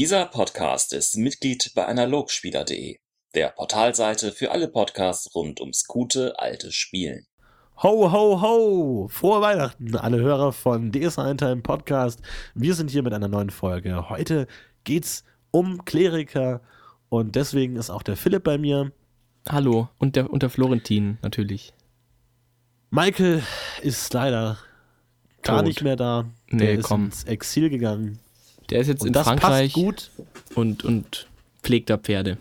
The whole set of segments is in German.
Dieser Podcast ist Mitglied bei analogspieler.de, der Portalseite für alle Podcasts rund ums gute alte Spielen. Ho, ho, ho! Frohe Weihnachten, alle Hörer von DS Time Podcast. Wir sind hier mit einer neuen Folge. Heute geht's um Kleriker und deswegen ist auch der Philipp bei mir. Hallo, und der, und der Florentin natürlich. Michael ist leider gar Tot. nicht mehr da. Der Nee, ist komm. ins Exil gegangen. Der ist jetzt Und in das Frankreich passt gut. Und, und pflegt da Pferde.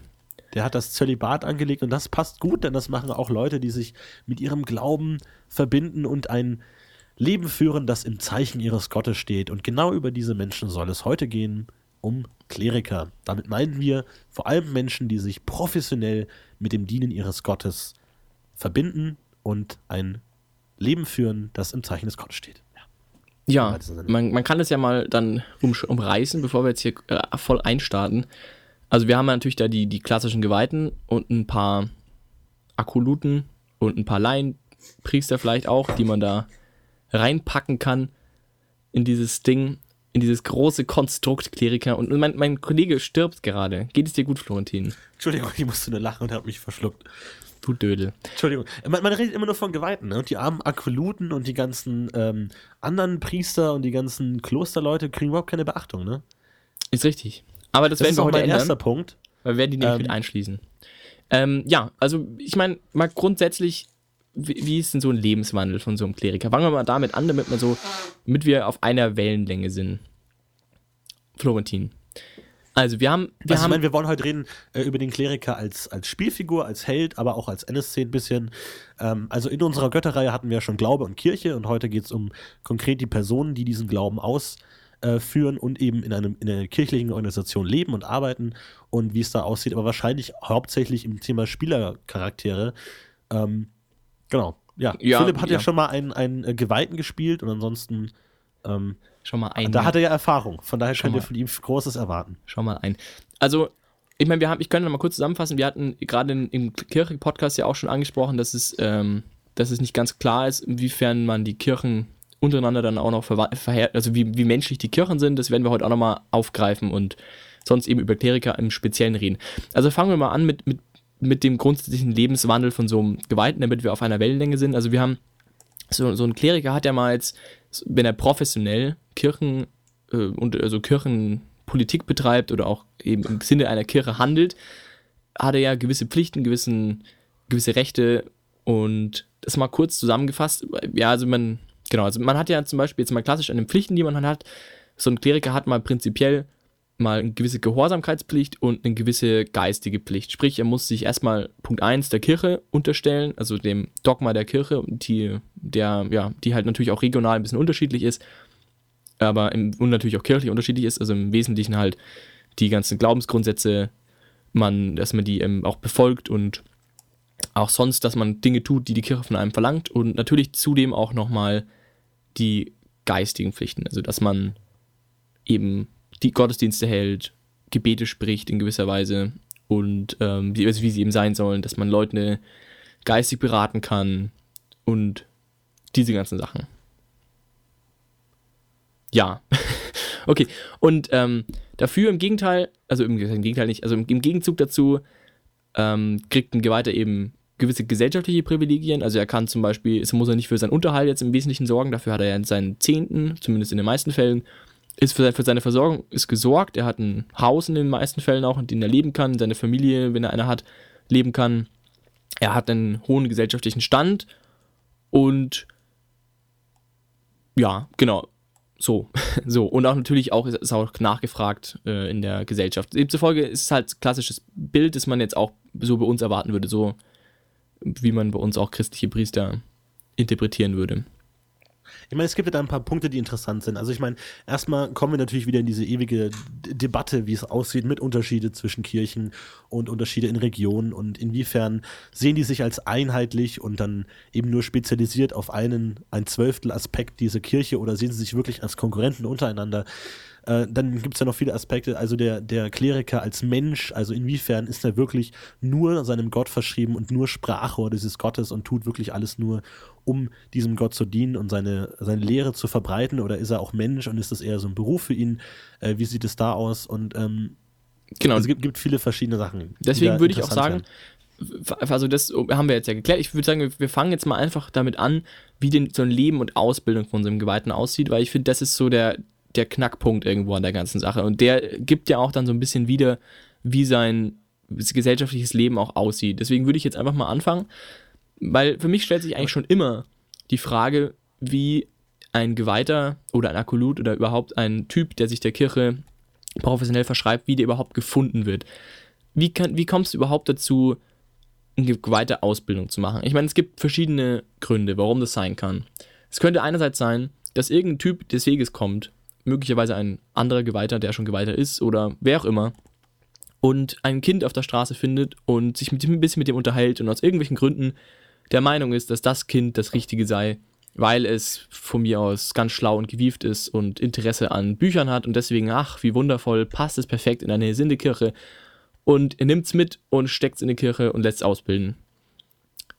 Der hat das Zölibat angelegt und das passt gut, denn das machen auch Leute, die sich mit ihrem Glauben verbinden und ein Leben führen, das im Zeichen ihres Gottes steht. Und genau über diese Menschen soll es heute gehen, um Kleriker. Damit meinen wir vor allem Menschen, die sich professionell mit dem Dienen ihres Gottes verbinden und ein Leben führen, das im Zeichen des Gottes steht. Ja. Man, man kann das ja mal dann um, umreißen, bevor wir jetzt hier äh, voll einstarten. Also wir haben ja natürlich da die, die klassischen Geweihten und ein paar Akoluten und ein paar Laienpriester vielleicht auch, die man da reinpacken kann in dieses Ding, in dieses große Konstrukt Kleriker. Und mein, mein Kollege stirbt gerade. Geht es dir gut, Florentin? Entschuldigung, ich musste nur lachen und habe mich verschluckt. Du Dödel. Entschuldigung. Man, man redet immer nur von Geweihten, ne? Und die armen Aquiluten und die ganzen ähm, anderen Priester und die ganzen Klosterleute kriegen überhaupt keine Beachtung, ne? Ist richtig. Aber das, Das werden wir auch heute mein ändern. erster Punkt. Weil wir werden die nämlich Ähm, mit einschließen. Ähm, ja, also ich meine, mal grundsätzlich, wie, wie ist denn so ein Lebenswandel von so einem Kleriker? Fangen wir mal damit an, damit wir so, damit wir auf einer Wellenlänge sind. Florentin. Also wir haben, wir also ich meine, wir wollen heute reden äh, über den Kleriker als, als Spielfigur, als Held, aber auch als NSC ein bisschen. Ähm, also in unserer Götterreihe hatten wir ja schon Glaube und Kirche und heute geht es um konkret die Personen, die diesen Glauben ausführen und eben in, einem, in einer kirchlichen Organisation leben und arbeiten und wie es da aussieht, aber wahrscheinlich hauptsächlich im Thema Spielercharaktere. Ähm, genau. Ja, Ja, Philipp hat ja, ja. schon mal einen, einen äh, Geweihten gespielt und ansonsten, ähm, schon mal ein, da hat er ja Erfahrung. Von daher könnt ihr mal. von ihm Großes erwarten. Schau mal ein. Also, ich meine, wir haben, ich könnte noch mal kurz zusammenfassen, wir hatten gerade im Kirche-Podcast ja auch schon angesprochen, dass es, ähm, dass es nicht ganz klar ist, inwiefern man die Kirchen untereinander dann auch noch verhält, also wie, wie menschlich die Kirchen sind, das werden wir heute auch noch mal aufgreifen und sonst eben über Kleriker im Speziellen reden. Also fangen wir mal an mit, mit, mit dem grundsätzlichen Lebenswandel von so einem Geweihten, damit wir auf einer Wellenlänge sind. Also wir haben so, so ein Kleriker hat ja mal jetzt, wenn er professionell Kirchen äh, und also Kirchenpolitik betreibt oder auch eben im Sinne einer Kirche handelt, hat er ja gewisse Pflichten, gewissen, gewisse Rechte und das mal kurz zusammengefasst. Ja, also man, genau, also man hat ja zum Beispiel jetzt mal klassisch an den Pflichten, die man hat, so ein Kleriker hat mal prinzipiell mal eine gewisse Gehorsamkeitspflicht und eine gewisse geistige Pflicht. Sprich, er muss sich erstmal Punkt 1 der Kirche unterstellen, also dem Dogma der Kirche, die, der, ja, die halt natürlich auch regional ein bisschen unterschiedlich ist, aber im, und natürlich auch kirchlich unterschiedlich ist, also im Wesentlichen halt die ganzen Glaubensgrundsätze, man, dass man die ähm, auch befolgt und auch sonst, dass man Dinge tut, die die Kirche von einem verlangt und natürlich zudem auch nochmal die geistigen Pflichten, also dass man eben die Gottesdienste hält, Gebete spricht in gewisser Weise und ähm, wie, also wie sie eben sein sollen, dass man Leute geistig beraten kann und diese ganzen Sachen. Ja, okay. Und ähm, dafür im Gegenteil, also im, im Gegenteil nicht, also im, im Gegenzug dazu ähm, kriegt ein Geweihter eben gewisse gesellschaftliche Privilegien. Also er kann zum Beispiel, es muss er nicht für seinen Unterhalt jetzt im Wesentlichen sorgen, dafür hat er ja seinen Zehnten, zumindest in den meisten Fällen, ist für, für seine Versorgung ist gesorgt. Er hat ein Haus in den meisten Fällen auch, in dem er leben kann, seine Familie, wenn er eine hat, leben kann. Er hat einen hohen gesellschaftlichen Stand und ja, genau. So, so. Und auch natürlich auch ist, auch nachgefragt äh, in der Gesellschaft. Demzufolge ist es halt klassisches Bild, das man jetzt auch so bei uns erwarten würde, so wie man bei uns auch christliche Priester interpretieren würde. Ich meine, es gibt ja da ein paar Punkte, die interessant sind. Also ich meine, erstmal kommen wir natürlich wieder in diese ewige D Debatte, wie es aussieht mit Unterschiede zwischen Kirchen und Unterschiede in Regionen und inwiefern sehen die sich als einheitlich und dann eben nur spezialisiert auf einen, ein Zwölftel Aspekt dieser Kirche oder sehen sie sich wirklich als Konkurrenten untereinander. Äh, dann gibt es ja noch viele Aspekte, also der, der Kleriker als Mensch, also inwiefern ist er wirklich nur seinem Gott verschrieben und nur Sprachrohr dieses Gottes und tut wirklich alles nur, um diesem Gott zu dienen und seine, seine Lehre zu verbreiten oder ist er auch Mensch und ist das eher so ein Beruf für ihn? Äh, wie sieht es da aus? Und ähm, Genau. also es gibt, gibt viele verschiedene Sachen. Deswegen würde ich auch sagen, werden. also das haben wir jetzt ja geklärt. Ich würde sagen, wir fangen jetzt mal einfach damit an, wie denn so ein Leben und Ausbildung von so einem Geweihten aussieht, weil ich finde, das ist so der, der Knackpunkt irgendwo an der ganzen Sache. Und der gibt ja auch dann so ein bisschen wieder, wie sein gesellschaftliches Leben auch aussieht. Deswegen würde ich jetzt einfach mal anfangen, weil für mich stellt sich eigentlich schon immer die Frage, wie ein Geweihter oder ein Akolut oder überhaupt ein Typ, der sich der Kirche professionell verschreibt, wie der überhaupt gefunden wird. Wie, kann, wie kommst du überhaupt dazu, eine geweihte Ausbildung zu machen? Ich meine, es gibt verschiedene Gründe, warum das sein kann. Es könnte einerseits sein, dass irgendein Typ des Weges kommt, möglicherweise ein anderer Geweihter, der schon Geweihter ist oder wer auch immer, und ein Kind auf der Straße findet und sich mit dem ein bisschen mit dem unterhält und aus irgendwelchen Gründen der Meinung ist, dass das Kind das Richtige sei, weil es von mir aus ganz schlau und gewieft ist und Interesse an Büchern hat und deswegen, ach, wie wundervoll, passt es perfekt in eine Hesinde-Kirche. Und er nimmt es mit und steckt es in die Kirche und lässt es ausbilden.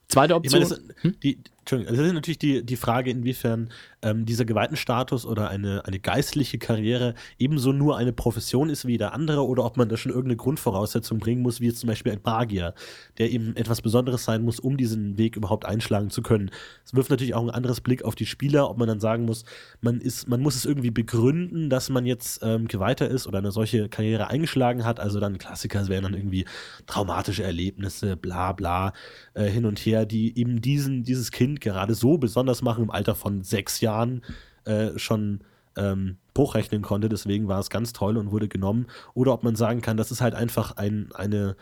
Zweite Ich Option. meine, das, die, Entschuldigung, das ist natürlich die, die Frage, inwiefern ähm, dieser Geweihtenstatus oder eine, eine geistliche Karriere ebenso nur eine Profession ist wie jeder andere oder ob man da schon irgendeine Grundvoraussetzung bringen muss, wie jetzt zum Beispiel ein Magier, der eben etwas Besonderes sein muss, um diesen Weg überhaupt einschlagen zu können. Es wirft natürlich auch ein anderes Blick auf die Spieler, ob man dann sagen muss, man, ist, man muss es irgendwie begründen, dass man jetzt ähm, Geweihter ist oder eine solche Karriere eingeschlagen hat. Also dann Klassiker wären dann irgendwie traumatische Erlebnisse, bla bla, äh, hin und her, die eben diesen, dieses Kind gerade so besonders machen im Alter von sechs Jahren äh, schon ähm, hochrechnen konnte. Deswegen war es ganz toll und wurde genommen. Oder ob man sagen kann, das ist halt einfach ein, eine,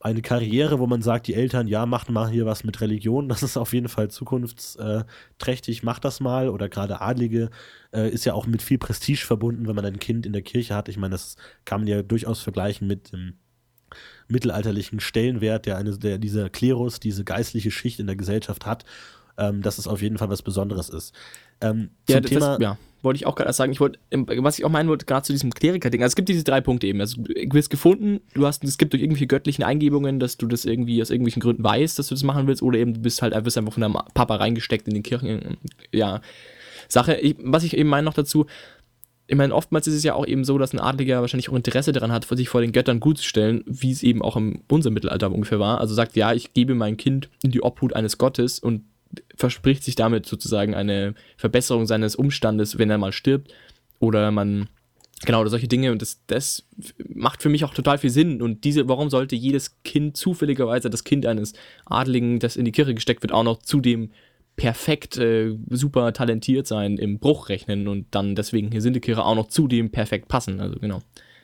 eine Karriere, wo man sagt, die Eltern, ja, macht mal hier was mit Religion, das ist auf jeden Fall zukunftsträchtig, macht das mal. Oder gerade Adlige äh, ist ja auch mit viel Prestige verbunden, wenn man ein Kind in der Kirche hat. Ich meine, das kann man ja durchaus vergleichen mit dem mittelalterlichen Stellenwert, der, eine, der dieser Klerus, diese geistliche Schicht in der Gesellschaft hat, ähm, dass es auf jeden Fall was Besonderes ist. Ähm, Ja, das, Thema, ja, wollte ich auch gerade sagen. Ich wollte, ähm, was ich auch meinen wollte, gerade zu diesem Kleriker-Ding. Also es gibt diese drei Punkte eben. Also du wirst gefunden, du hast, es gibt durch irgendwelche göttlichen Eingebungen, dass du das irgendwie aus irgendwelchen Gründen weißt, dass du das machen willst, oder eben du bist halt wirst einfach von deinem Papa reingesteckt in den Kirchen. Ja, Sache. Ich, was ich eben meine noch dazu, ich meine, oftmals ist es ja auch eben so, dass ein Adliger wahrscheinlich auch Interesse daran hat, sich vor den Göttern gut zu stellen, wie es eben auch im unserem Mittelalter ungefähr war. Also sagt, ja, ich gebe mein Kind in die Obhut eines Gottes und verspricht sich damit sozusagen eine Verbesserung seines Umstandes, wenn er mal stirbt. Oder man, genau, oder solche Dinge. Und das, das macht für mich auch total viel Sinn. Und diese, warum sollte jedes Kind zufälligerweise das Kind eines Adligen, das in die Kirche gesteckt wird, auch noch zudem perfekt, äh, super talentiert sein im Bruchrechnen und dann deswegen hier sind die Kirche auch noch zudem perfekt passen. Also genau.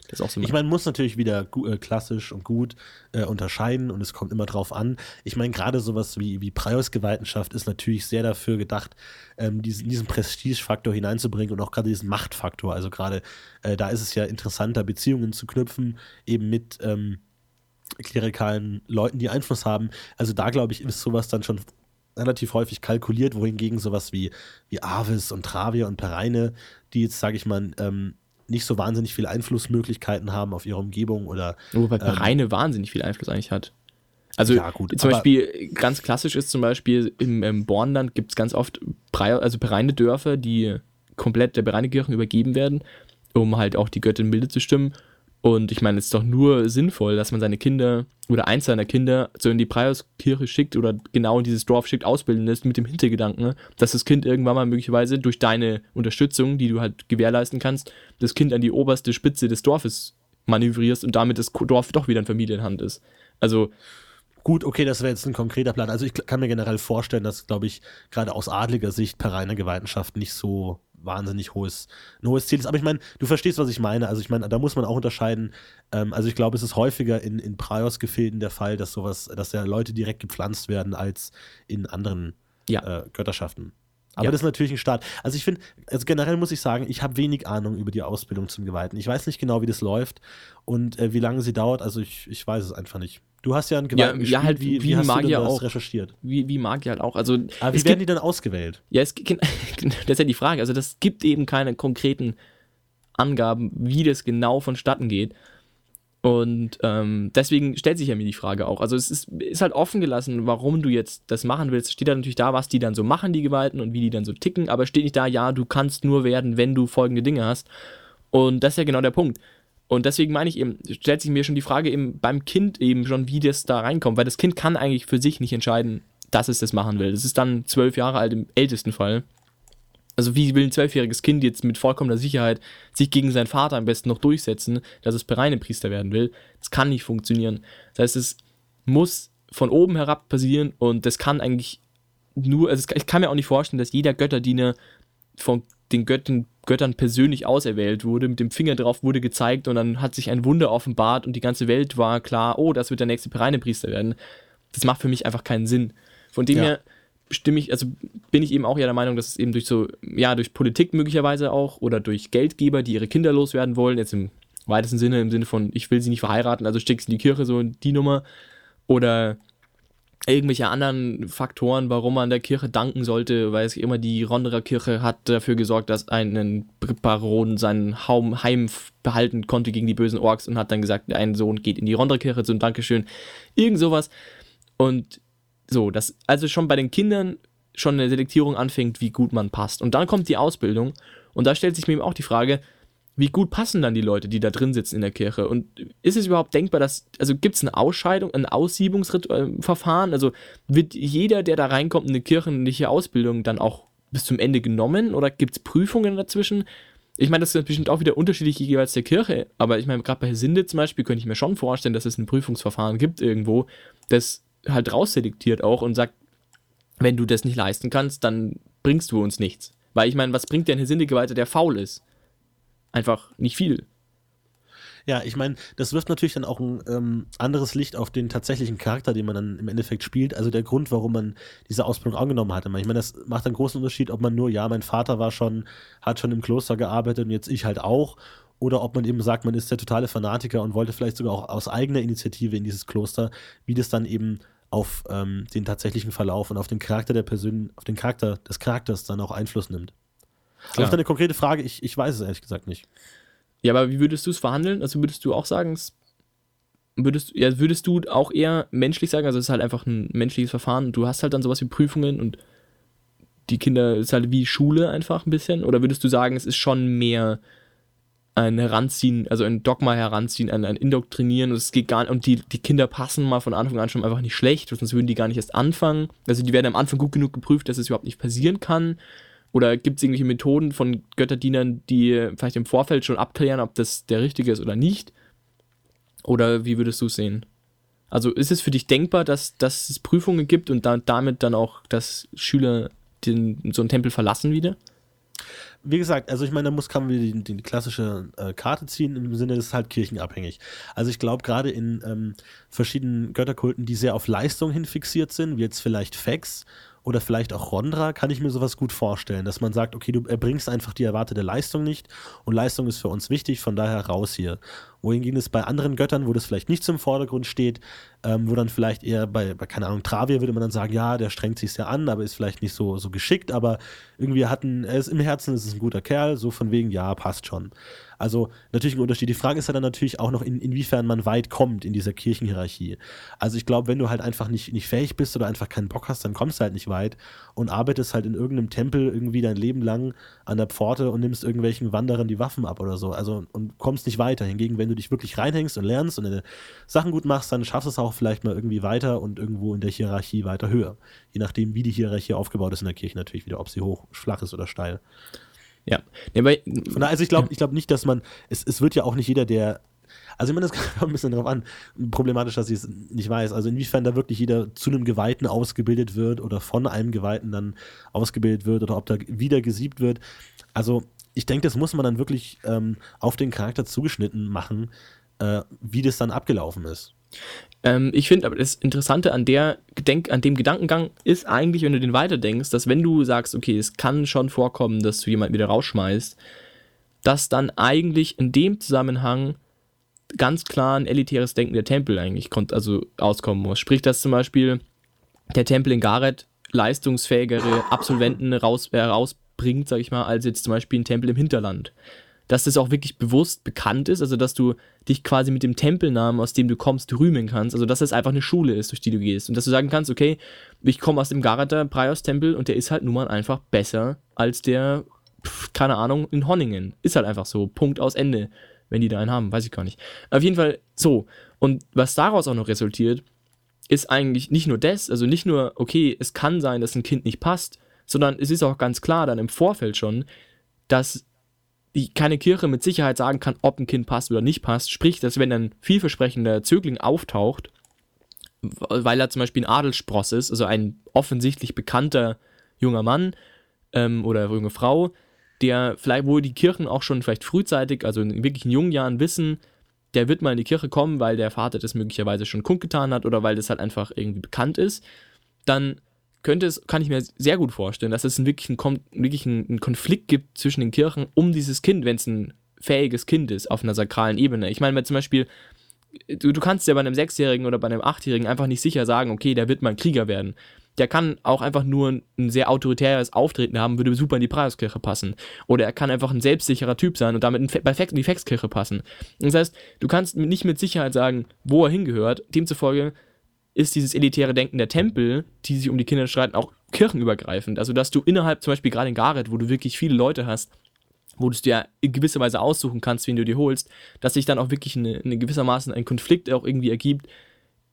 Das ist auch so Ich meine, man muss natürlich wieder äh, klassisch und gut äh, unterscheiden und es kommt immer drauf an. Ich meine, gerade sowas wie, wie Priusgeweihtenschaft ist natürlich sehr dafür gedacht, ähm, diesen, diesen Prestigefaktor hineinzubringen und auch gerade diesen Machtfaktor. Also gerade äh, da ist es ja interessanter, Beziehungen zu knüpfen, eben mit ähm, klerikalen Leuten, die Einfluss haben. Also da, glaube ich, ist sowas dann schon relativ häufig kalkuliert, wohingegen sowas wie, wie Avis und Travia und Pereine, die jetzt, sage ich mal, ähm, nicht so wahnsinnig viele Einflussmöglichkeiten haben auf ihre Umgebung oder Wobei Ähm, Reine wahnsinnig viel Einfluss eigentlich hat. Also Ja, gut, zum Beispiel ganz klassisch ist zum Beispiel im, im Bornland gibt es ganz oft Brei- also bereine Dörfer, die komplett der Bereinekirchen übergeben werden, um halt auch die Göttin milde zu stimmen. Und ich meine, es ist doch nur sinnvoll, dass man seine Kinder oder eins seiner Kinder so in die Preiskirche schickt oder genau in dieses Dorf schickt, ausbilden lässt, mit dem Hintergedanken, ne, dass das Kind irgendwann mal möglicherweise durch deine Unterstützung, die du halt gewährleisten kannst, das Kind an die oberste Spitze des Dorfes manövrierst und damit das Dorf doch wieder in Familienhand ist. Also, Gut, okay, das wäre jetzt ein konkreter Plan. Also ich kann mir generell vorstellen, dass, glaube ich, gerade aus adliger Sicht per reiner Geweihenschaft nicht so wahnsinnig hohes, ein hohes Ziel ist. Aber ich meine, du verstehst, was ich meine. Also ich meine, da muss man auch unterscheiden. Ähm, also ich glaube, es ist häufiger in, in Praios-Gefilden der Fall, dass sowas, dass ja Leute direkt gepflanzt werden als in anderen Ja. äh, Götterschaften. Aber Ja. das ist natürlich ein Start. Also ich finde, also generell muss ich sagen, ich habe wenig Ahnung über die Ausbildung zum Geweihten. Ich weiß nicht genau, wie das läuft und äh, wie lange sie dauert. Also ich, ich weiß es einfach nicht. Du hast ja einen Geweihten ja, gespielt. halt wie, wie wie Magier auch. recherchiert? wie, wie Magier halt auch. Also, Aber wie es werden gibt, die dann ausgewählt? ja, es das ist ja die Frage. Also, das gibt eben keine konkreten Angaben, wie das genau vonstatten geht. Und ähm, deswegen stellt sich ja mir die Frage auch. Also es ist, ist halt offen gelassen, warum du jetzt das machen willst. Steht da natürlich da, was die dann so machen, die Gewalten und wie die dann so ticken, aber steht nicht da, ja, du kannst nur werden, wenn du folgende Dinge hast. Und das ist ja genau der Punkt. Und deswegen meine ich eben, stellt sich mir schon die Frage eben beim Kind eben schon, wie das da reinkommt, weil das Kind kann eigentlich für sich nicht entscheiden, dass es das machen will. Das ist dann zwölf Jahre alt im ältesten Fall. Also wie will ein zwölfjähriges Kind jetzt mit vollkommener Sicherheit sich gegen seinen Vater am besten noch durchsetzen, dass es Priester werden will? Das kann nicht funktionieren. Das heißt, es muss von oben herab passieren und das kann eigentlich nur, also ich kann mir auch nicht vorstellen, dass jeder Götterdiener von den Göttern, Göttern persönlich auserwählt wurde, mit dem Finger drauf wurde gezeigt und dann hat sich ein Wunder offenbart und die ganze Welt war klar, oh, das wird der nächste Priester werden. Das macht für mich einfach keinen Sinn. Von dem ja. her stimme ich, also bin ich eben auch ja der Meinung, dass es eben durch so, ja, durch Politik möglicherweise auch oder durch Geldgeber, die ihre Kinder loswerden wollen, jetzt im weitesten Sinne, im Sinne von, ich will sie nicht verheiraten, also steckst in die Kirche, so die Nummer, oder irgendwelche anderen Faktoren, warum man der Kirche danken sollte, weil es immer die Ronderer Kirche hat dafür gesorgt, dass ein Baron seinen Heim behalten konnte gegen die bösen Orks und hat dann gesagt, ein Sohn geht in die Ronderer Kirche zum Dankeschön. Irgend sowas. Und so, dass also schon bei den Kindern schon eine Selektierung anfängt, wie gut man passt. Und dann kommt die Ausbildung und da stellt sich mir eben auch die Frage, wie gut passen dann die Leute, die da drin sitzen in der Kirche? Und ist es überhaupt denkbar, dass, also gibt es eine Ausscheidung, ein Aussiebungsverfahren? Also wird jeder, der da reinkommt in eine kirchliche Ausbildung, dann auch bis zum Ende genommen oder gibt es Prüfungen dazwischen? Ich meine, das ist bestimmt auch wieder unterschiedlich jeweils der Kirche, aber ich meine, gerade bei Sinde zum Beispiel könnte ich mir schon vorstellen, dass es ein Prüfungsverfahren gibt irgendwo, das halt rausselektiert auch und sagt, wenn du das nicht leisten kannst, dann bringst du uns nichts. Weil ich meine, was bringt denn ein Sinnegeweihter, der faul ist? Einfach nicht viel. Ja, ich meine, das wirft natürlich dann auch ein ähm, anderes Licht auf den tatsächlichen Charakter, den man dann im Endeffekt spielt. Also der Grund, warum man diese Ausbildung angenommen hat. Ich meine, das macht einen großen Unterschied, ob man nur, ja, mein Vater war schon, hat schon im Kloster gearbeitet und jetzt ich halt auch. Oder ob man eben sagt, man ist der totale Fanatiker und wollte vielleicht sogar auch aus eigener Initiative in dieses Kloster, wie das dann eben auf ähm, den tatsächlichen Verlauf und auf den Charakter der Person, auf den Charakter des Charakters dann auch Einfluss nimmt. Klar. Auf deine konkrete Frage, ich, ich weiß es ehrlich gesagt nicht. Ja, aber wie würdest du es verhandeln? Also würdest du auch sagen, würdest, ja, würdest du auch eher menschlich sagen, also es ist halt einfach ein menschliches Verfahren und du hast halt dann sowas wie Prüfungen und die Kinder ist halt wie Schule einfach ein bisschen? Oder würdest du sagen, es ist schon mehr ein Heranziehen, also ein Dogma heranziehen, ein, ein Indoktrinieren und es geht gar nicht, und die, die Kinder passen mal von Anfang an schon einfach nicht schlecht, sonst würden die gar nicht erst anfangen. Also die werden am Anfang gut genug geprüft, dass es überhaupt nicht passieren kann. Oder gibt es irgendwelche Methoden von Götterdienern, die vielleicht im Vorfeld schon abklären, ob das der richtige ist oder nicht? Oder wie würdest du es sehen? Also ist es für dich denkbar, dass, dass es Prüfungen gibt und da, damit dann auch, dass Schüler den, so einen Tempel verlassen wieder? wie gesagt, also ich meine, da muss kann man wieder die, die klassische äh, Karte ziehen, im Sinne, das ist halt kirchenabhängig. Also ich glaube, gerade in ähm, verschiedenen Götterkulten, die sehr auf Leistung hin fixiert sind, wie jetzt vielleicht Fex oder vielleicht auch Rondra, kann ich mir sowas gut vorstellen, dass man sagt, okay, du erbringst einfach die erwartete Leistung nicht und Leistung ist für uns wichtig, von daher raus hier. Wohingegen es bei anderen Göttern, wo das vielleicht nicht zum Vordergrund steht, ähm, wo dann vielleicht eher bei, bei, keine Ahnung, Travier würde man dann sagen, ja, der strengt sich sehr an, aber ist vielleicht nicht so, so geschickt, aber irgendwie hat ein, er ist im Herzen, ist es ein guter Kerl, so von wegen, ja, passt schon. Also natürlich ein Unterschied. Die Frage ist ja dann natürlich auch noch, in, inwiefern man weit kommt in dieser Kirchenhierarchie. Also ich glaube, wenn du halt einfach nicht, nicht fähig bist oder einfach keinen Bock hast, dann kommst du halt nicht weit und arbeitest halt in irgendeinem Tempel irgendwie dein Leben lang an der Pforte und nimmst irgendwelchen Wanderern die Waffen ab oder so. Also und kommst nicht weiter. Hingegen, wenn du dich wirklich reinhängst und lernst und deine Sachen gut machst, dann schaffst du es auch vielleicht mal irgendwie weiter und irgendwo in der Hierarchie weiter höher. Je nachdem, wie die Hierarchie aufgebaut ist in der Kirche natürlich wieder, ob sie hoch, flach ist oder steil. Ja. ja weil, also ich glaube ich glaub nicht, dass man, es, es wird ja auch nicht jeder, der also ich meine, das kommt ein bisschen darauf an. Problematisch, dass ich es nicht weiß. Also inwiefern da wirklich jeder zu einem Geweihten ausgebildet wird oder von einem Geweihten dann ausgebildet wird oder ob da wieder gesiebt wird. Also ich denke, das muss man dann wirklich ähm, auf den Charakter zugeschnitten machen, äh, wie das dann abgelaufen ist. Ähm, ich finde aber das Interessante an, der Gedenk an dem Gedankengang ist eigentlich, wenn du den weiterdenkst, dass wenn du sagst, okay, es kann schon vorkommen, dass du jemanden wieder rausschmeißt, dass dann eigentlich in dem Zusammenhang ganz klar ein elitäres Denken der Tempel eigentlich kommt, also auskommen muss. Sprich, dass zum Beispiel der Tempel in Gareth leistungsfähigere Absolventen raus, äh, rausbringt, sag ich mal, als jetzt zum Beispiel ein Tempel im Hinterland. Dass das auch wirklich bewusst bekannt ist, also dass du dich quasi mit dem Tempelnamen, aus dem du kommst, rühmen kannst, also dass es einfach eine Schule ist, durch die du gehst und dass du sagen kannst, okay, ich komme aus dem Garata Praios Tempel und der ist halt nun mal einfach besser als der, pf, keine Ahnung, in Honningen. Ist halt einfach so, Punkt aus Ende, wenn die da einen haben, weiß ich gar nicht. Auf jeden Fall so. Und was daraus auch noch resultiert, ist eigentlich nicht nur das, also nicht nur, okay, es kann sein, dass ein Kind nicht passt, sondern es ist auch ganz klar dann im Vorfeld schon, dass die keine Kirche mit Sicherheit sagen kann, ob ein Kind passt oder nicht passt. Sprich, dass wenn ein vielversprechender Zögling auftaucht, weil er zum Beispiel ein Adelsspross ist, also ein offensichtlich bekannter junger Mann ähm, oder junge Frau, der vielleicht, wo die Kirchen auch schon vielleicht frühzeitig, also in wirklich in jungen Jahren wissen, der wird mal in die Kirche kommen, weil der Vater das möglicherweise schon kundgetan hat oder weil das halt einfach irgendwie bekannt ist, dann könnte es, kann ich mir sehr gut vorstellen, dass es wirklich, ein, wirklich einen Konflikt gibt zwischen den Kirchen um dieses Kind, wenn es ein fähiges Kind ist auf einer sakralen Ebene. Ich meine, zum Beispiel, du, du kannst ja bei einem Sechsjährigen oder bei einem Achtjährigen einfach nicht sicher sagen, okay, der wird mal ein Krieger werden. Der kann auch einfach nur ein sehr autoritäres Auftreten haben, würde super in die Preiskirche passen. Oder er kann einfach ein selbstsicherer Typ sein und damit in, bei in die Fexkirche passen. Das heißt, du kannst nicht mit Sicherheit sagen, wo er hingehört. Demzufolge ist dieses elitäre Denken der Tempel, die sich um die Kinder streiten, auch kirchenübergreifend. Also, dass du innerhalb, zum Beispiel gerade in Gareth, wo du wirklich viele Leute hast, wo du es dir in gewisser Weise aussuchen kannst, wen du dir holst, dass sich dann auch wirklich eine, eine gewissermaßen ein Konflikt auch irgendwie ergibt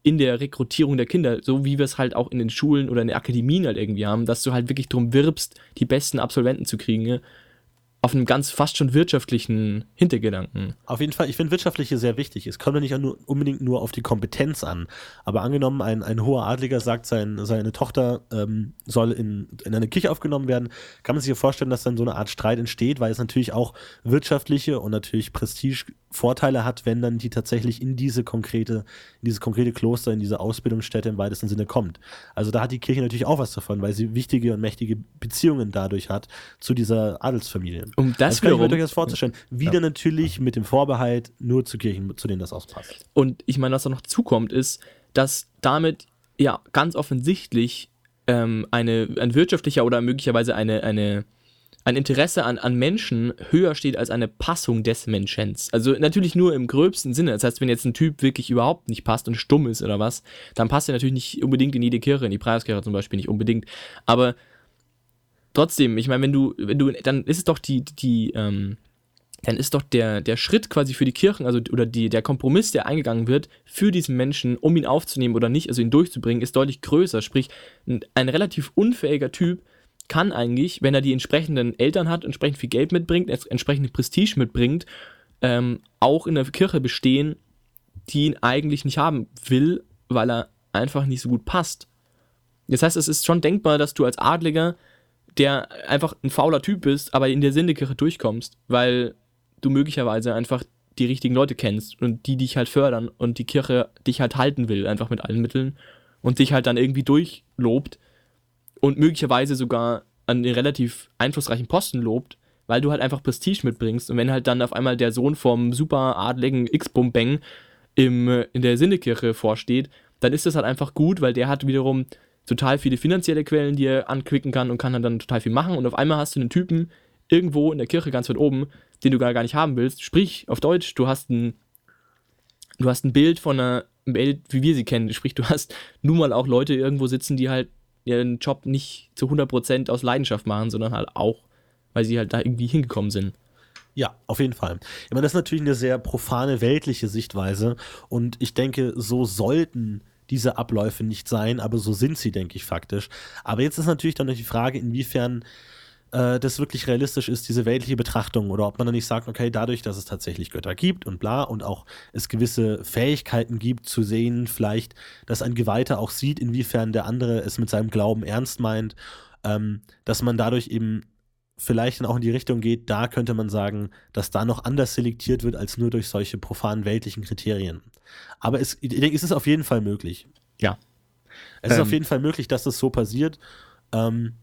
in der Rekrutierung der Kinder, so wie wir es halt auch in den Schulen oder in den Akademien halt irgendwie haben, dass du halt wirklich darum wirbst, die besten Absolventen zu kriegen auf einem ganz fast schon wirtschaftlichen Hintergedanken. Auf jeden Fall, ich finde wirtschaftliche sehr wichtig. Es kommt ja nicht nur, unbedingt nur auf die Kompetenz an. Aber angenommen, ein, ein hoher Adliger sagt, sein, seine Tochter ähm, soll in, in eine Kirche aufgenommen werden, kann man sich ja vorstellen, dass dann so eine Art Streit entsteht, weil es natürlich auch wirtschaftliche und natürlich Prestige Vorteile hat, wenn dann die tatsächlich in diese konkrete, in dieses konkrete Kloster, in diese Ausbildungsstätte im weitesten Sinne kommt. Also da hat die Kirche natürlich auch was davon, weil sie wichtige und mächtige Beziehungen dadurch hat zu dieser Adelsfamilie. Um das, das kann wiederum, ich mir durchaus vorzustellen. Wieder ja. natürlich mit dem Vorbehalt nur zu Kirchen, zu denen das auspasst. Und ich meine, was da noch zukommt, ist, dass damit ja ganz offensichtlich ähm, eine, ein wirtschaftlicher oder möglicherweise eine, eine ein Interesse an, an Menschen höher steht als eine Passung des Menschen. Also natürlich nur im gröbsten Sinne. Das heißt, wenn jetzt ein Typ wirklich überhaupt nicht passt und stumm ist oder was, dann passt er natürlich nicht unbedingt in jede Kirche, in die Preiskirche zum Beispiel nicht unbedingt. Aber trotzdem, ich meine, wenn du, wenn du, dann ist es doch die, die, ähm, dann ist doch der, der Schritt quasi für die Kirchen, also oder die, der Kompromiss, der eingegangen wird, für diesen Menschen, um ihn aufzunehmen oder nicht, also ihn durchzubringen, ist deutlich größer. Sprich, ein, ein relativ unfähiger Typ kann eigentlich, wenn er die entsprechenden Eltern hat, entsprechend viel Geld mitbringt, entsprechend Prestige mitbringt, ähm, auch in der Kirche bestehen, die ihn eigentlich nicht haben will, weil er einfach nicht so gut passt. Das heißt, es ist schon denkbar, dass du als Adliger, der einfach ein fauler Typ bist, aber in der Sindekirche durchkommst, weil du möglicherweise einfach die richtigen Leute kennst und die dich halt fördern und die Kirche dich halt halten will, einfach mit allen Mitteln und dich halt dann irgendwie durchlobt und möglicherweise sogar an den relativ einflussreichen Posten lobt, weil du halt einfach Prestige mitbringst. Und wenn halt dann auf einmal der Sohn vom super adligen X-Bumbeng in der Sinnekirche vorsteht, dann ist das halt einfach gut, weil der hat wiederum total viele finanzielle Quellen, die er anklicken kann und kann dann total viel machen. Und auf einmal hast du einen Typen irgendwo in der Kirche ganz weit oben, den du gar, gar nicht haben willst. Sprich, auf Deutsch, du hast ein, du hast ein Bild von einer Welt, wie wir sie kennen. Sprich, du hast nun mal auch Leute irgendwo sitzen, die halt ihren Job nicht zu 100% aus Leidenschaft machen, sondern halt auch, weil sie halt da irgendwie hingekommen sind. Ja, auf jeden Fall. Ich meine, das ist natürlich eine sehr profane, weltliche Sichtweise und ich denke, so sollten diese Abläufe nicht sein, aber so sind sie, denke ich, faktisch. Aber jetzt ist natürlich dann noch die Frage, inwiefern äh, das wirklich realistisch ist, diese weltliche Betrachtung, oder ob man dann nicht sagt, okay, dadurch, dass es tatsächlich Götter gibt und bla und auch es gewisse Fähigkeiten gibt, zu sehen, vielleicht, dass ein Geweihter auch sieht, inwiefern der andere es mit seinem Glauben ernst meint, ähm, dass man dadurch eben vielleicht dann auch in die Richtung geht, da könnte man sagen, dass da noch anders selektiert wird als nur durch solche profanen weltlichen Kriterien. Aber es, ich denke, es ist auf jeden Fall möglich. Ja. Es ähm, ist auf jeden Fall möglich, dass das so passiert. Ähm,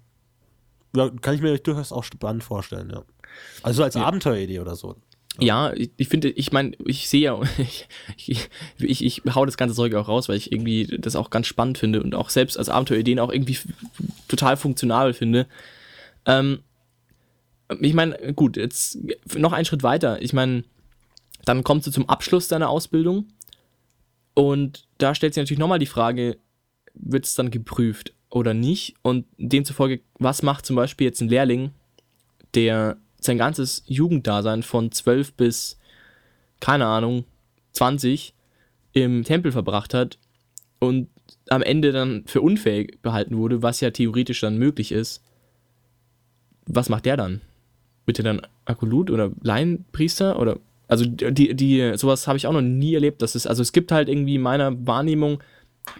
ja, kann ich mir durchaus auch spannend vorstellen, ja. Also als ja. Abenteueridee oder so. Ja, ich, ich finde, ich meine, ich sehe ja, ich, ich, ich, ich hau das ganze Zeug auch raus, weil ich irgendwie das auch ganz spannend finde und auch selbst als Abenteuerideen auch irgendwie total funktional finde. Ähm, ich meine, gut, jetzt noch einen Schritt weiter. Ich meine, dann kommst du zum Abschluss deiner Ausbildung und da stellt sich natürlich nochmal die Frage, wird es dann geprüft oder nicht? Und demzufolge, was macht zum Beispiel jetzt ein Lehrling, der sein ganzes Jugenddasein von 12 bis, keine Ahnung, 20 im Tempel verbracht hat und am Ende dann für unfähig behalten wurde, was ja theoretisch dann möglich ist, was macht der dann? Wird der dann Akolut oder Laienpriester oder also die, die, sowas habe ich auch noch nie erlebt. Dass es, also es gibt halt irgendwie in meiner Wahrnehmung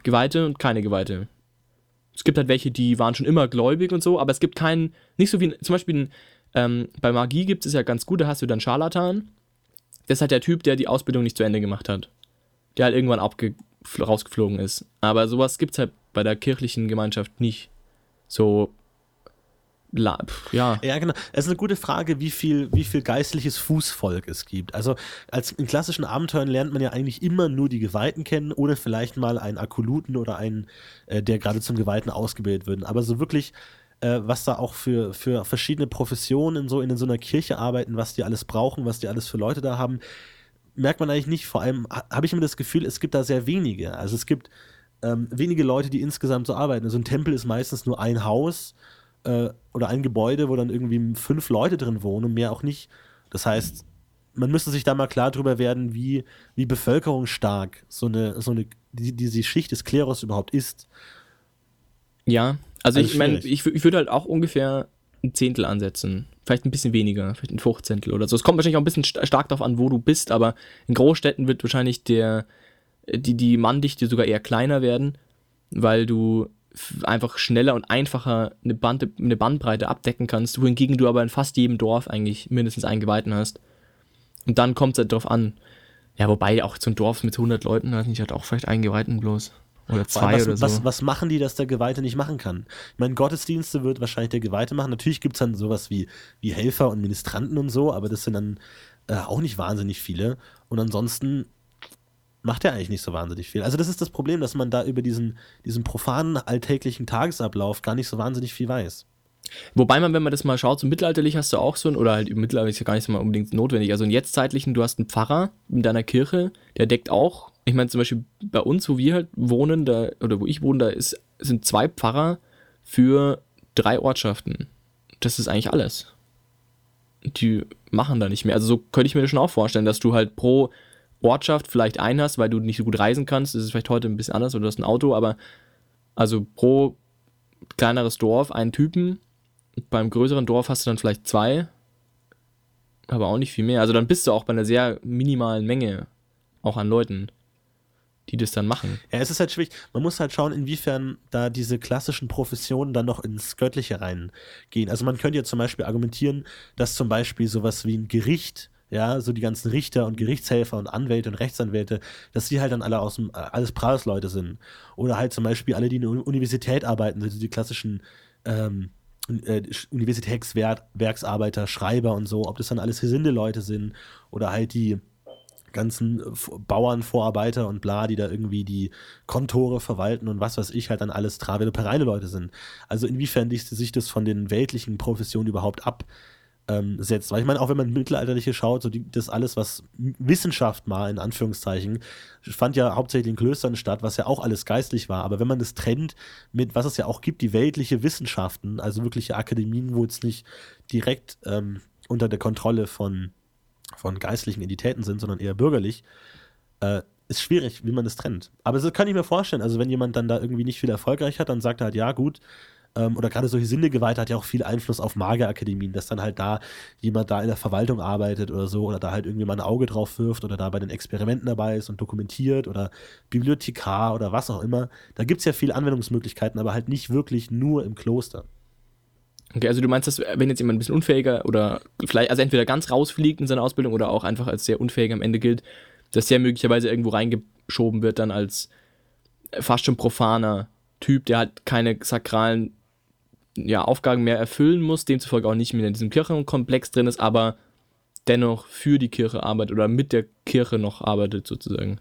Geweihte und keine Geweihte. Es gibt halt welche, die waren schon immer gläubig und so, aber es gibt keinen, nicht so wie zum Beispiel ähm, bei Magie gibt es ja ganz gut, da hast du dann Scharlatan. Das ist halt der Typ, der die Ausbildung nicht zu Ende gemacht hat. Der halt irgendwann rausgeflogen ist. Aber sowas gibt es halt bei der kirchlichen Gemeinschaft nicht. So ja. Ja, genau. Es ist eine gute Frage, wie viel, wie viel geistliches Fußvolk es gibt. Also als in klassischen Abenteuern lernt man ja eigentlich immer nur die Geweihten kennen oder vielleicht mal einen Akoluten oder einen, äh, der gerade zum Geweihten ausgebildet wird. Aber so wirklich, äh, was da auch für, für verschiedene Professionen so, in so einer Kirche arbeiten, was die alles brauchen, was die alles für Leute da haben, merkt man eigentlich nicht. Vor allem habe ich immer das Gefühl, es gibt da sehr wenige. Also es gibt ähm, wenige Leute, die insgesamt so arbeiten. Also ein Tempel ist meistens nur ein Haus äh, oder ein Gebäude, wo dann irgendwie fünf Leute drin wohnen und mehr auch nicht. Das heißt, man müsste sich da mal klar drüber werden, wie, wie bevölkerungsstark so eine, so eine, die, diese Schicht des Klerus überhaupt ist. Ja, also, also ich meine, ich, ich würde halt auch ungefähr ein Zehntel ansetzen. Vielleicht ein bisschen weniger, vielleicht ein Fünfzehntel oder so. Es kommt wahrscheinlich auch ein bisschen stark darauf an, wo du bist, aber in Großstädten wird wahrscheinlich der, die, die Manndichte sogar eher kleiner werden, weil du einfach schneller und einfacher eine, Band, eine Bandbreite abdecken kannst, wohingegen du aber in fast jedem Dorf eigentlich mindestens einen Geweihten hast. Und dann kommt es halt drauf an. Ja, wobei auch so ein Dorf mit 100 Leuten hat nicht halt auch vielleicht einen Geweihten bloß. Oder zwei was, oder so. Was, was machen die, dass der Geweihte nicht machen kann? Ich meine, Gottesdienste wird wahrscheinlich der Geweihte machen. Natürlich gibt es dann sowas wie, wie Helfer und Ministranten und so, aber das sind dann äh, auch nicht wahnsinnig viele. Und ansonsten macht er eigentlich nicht so wahnsinnig viel. Also das ist das Problem, dass man da über diesen, diesen profanen alltäglichen Tagesablauf gar nicht so wahnsinnig viel weiß. Wobei man, wenn man das mal schaut, so mittelalterlich hast du auch so ein, oder halt im Mittelalter ist ja gar nicht so mal unbedingt notwendig. Also in jetztzeitlichen, du hast einen Pfarrer in deiner Kirche, der deckt auch, ich meine zum Beispiel bei uns, wo wir halt wohnen, da, oder wo ich wohne, da ist, sind zwei Pfarrer für drei Ortschaften. Das ist eigentlich alles. Die machen da nicht mehr. Also so könnte ich mir das schon auch vorstellen, dass du halt pro Ortschaft vielleicht einen hast, weil du nicht so gut reisen kannst. Das ist vielleicht heute ein bisschen anders oder du hast ein Auto, aber also pro kleineres Dorf einen Typen. Beim größeren Dorf hast du dann vielleicht zwei, aber auch nicht viel mehr. Also dann bist du auch bei einer sehr minimalen Menge auch an Leuten, die das dann machen. Ja, es ist halt schwierig. Man muss halt schauen, inwiefern da diese klassischen Professionen dann noch ins Göttliche reingehen. Also man könnte ja zum Beispiel argumentieren, dass zum Beispiel sowas wie ein Gericht ja, so die ganzen Richter und Gerichtshelfer und Anwälte und Rechtsanwälte, dass die halt dann alle aus dem, alles Prahlsleute sind. Oder halt zum Beispiel alle, die in der Universität arbeiten, also die klassischen ähm, äh, Universitätswerksarbeiter, Schreiber und so, ob das dann alles Gesindeleute sind oder halt die ganzen Bauern, Vorarbeiter und bla, die da irgendwie die Kontore verwalten und was weiß ich, halt dann alles Travele Pereine Leute sind. Also inwiefern sich das von den weltlichen Professionen überhaupt ab ähm, setzt. Weil ich meine, auch wenn man mittelalterliche schaut, so die, das alles, was Wissenschaft mal in Anführungszeichen, fand ja hauptsächlich in Klöstern statt, was ja auch alles geistlich war. Aber wenn man das trennt mit, was es ja auch gibt, die weltliche Wissenschaften, also wirkliche Akademien, wo es nicht direkt ähm, unter der Kontrolle von, von geistlichen Entitäten sind, sondern eher bürgerlich, äh, ist schwierig, wie man das trennt. Aber das kann ich mir vorstellen. Also, wenn jemand dann da irgendwie nicht viel erfolgreich hat, dann sagt er halt, ja, gut, ähm, oder gerade solche Sinnegeweihte hat ja auch viel Einfluss auf Magerakademien, dass dann halt da jemand da in der Verwaltung arbeitet oder so oder da halt irgendwie mal ein Auge drauf wirft oder da bei den Experimenten dabei ist und dokumentiert oder Bibliothekar oder was auch immer. Da gibt es ja viele Anwendungsmöglichkeiten, aber halt nicht wirklich nur im Kloster. Okay, also du meinst, dass wenn jetzt jemand ein bisschen unfähiger oder vielleicht, also entweder ganz rausfliegt in seiner Ausbildung oder auch einfach als sehr unfähig am Ende gilt, dass der möglicherweise irgendwo reingeschoben wird dann als fast schon profaner Typ, der halt keine sakralen ja, Aufgaben mehr erfüllen muss, demzufolge auch nicht mehr in diesem Kirchenkomplex drin ist, aber dennoch für die Kirche arbeitet oder mit der Kirche noch arbeitet sozusagen.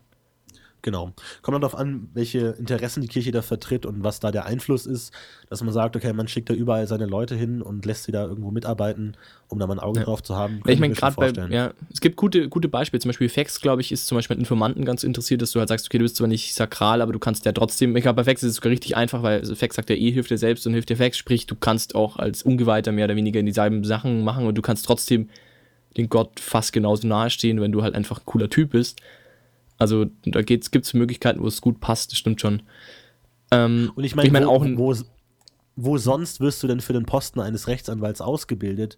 Genau. Kommt dann darauf an, welche Interessen die Kirche da vertritt und was da der Einfluss ist, dass man sagt, okay, man schickt da überall seine Leute hin und lässt sie da irgendwo mitarbeiten, um da mal ein Auge Ja. drauf zu haben. Ja, ich meine, gerade bei, ja, es gibt gute, gute Beispiele. Zum Beispiel Fex, glaube ich, ist zum Beispiel mit Informanten ganz interessiert, dass du halt sagst, okay, du bist zwar nicht sakral, aber du kannst ja trotzdem, ich glaube, bei Fex ist es sogar richtig einfach, weil also Fex sagt ja eh, hilft dir selbst und hilft dir Fex, sprich, du kannst auch als Ungeweihter mehr oder weniger dieselben Sachen machen und du kannst trotzdem den Gott fast genauso nahestehen, wenn du halt einfach ein cooler Typ bist. Also da gibt es Möglichkeiten, wo es gut passt, das stimmt schon. Ähm, Und ich meine, ich mein auch wo, wo sonst wirst du denn für den Posten eines Rechtsanwalts ausgebildet,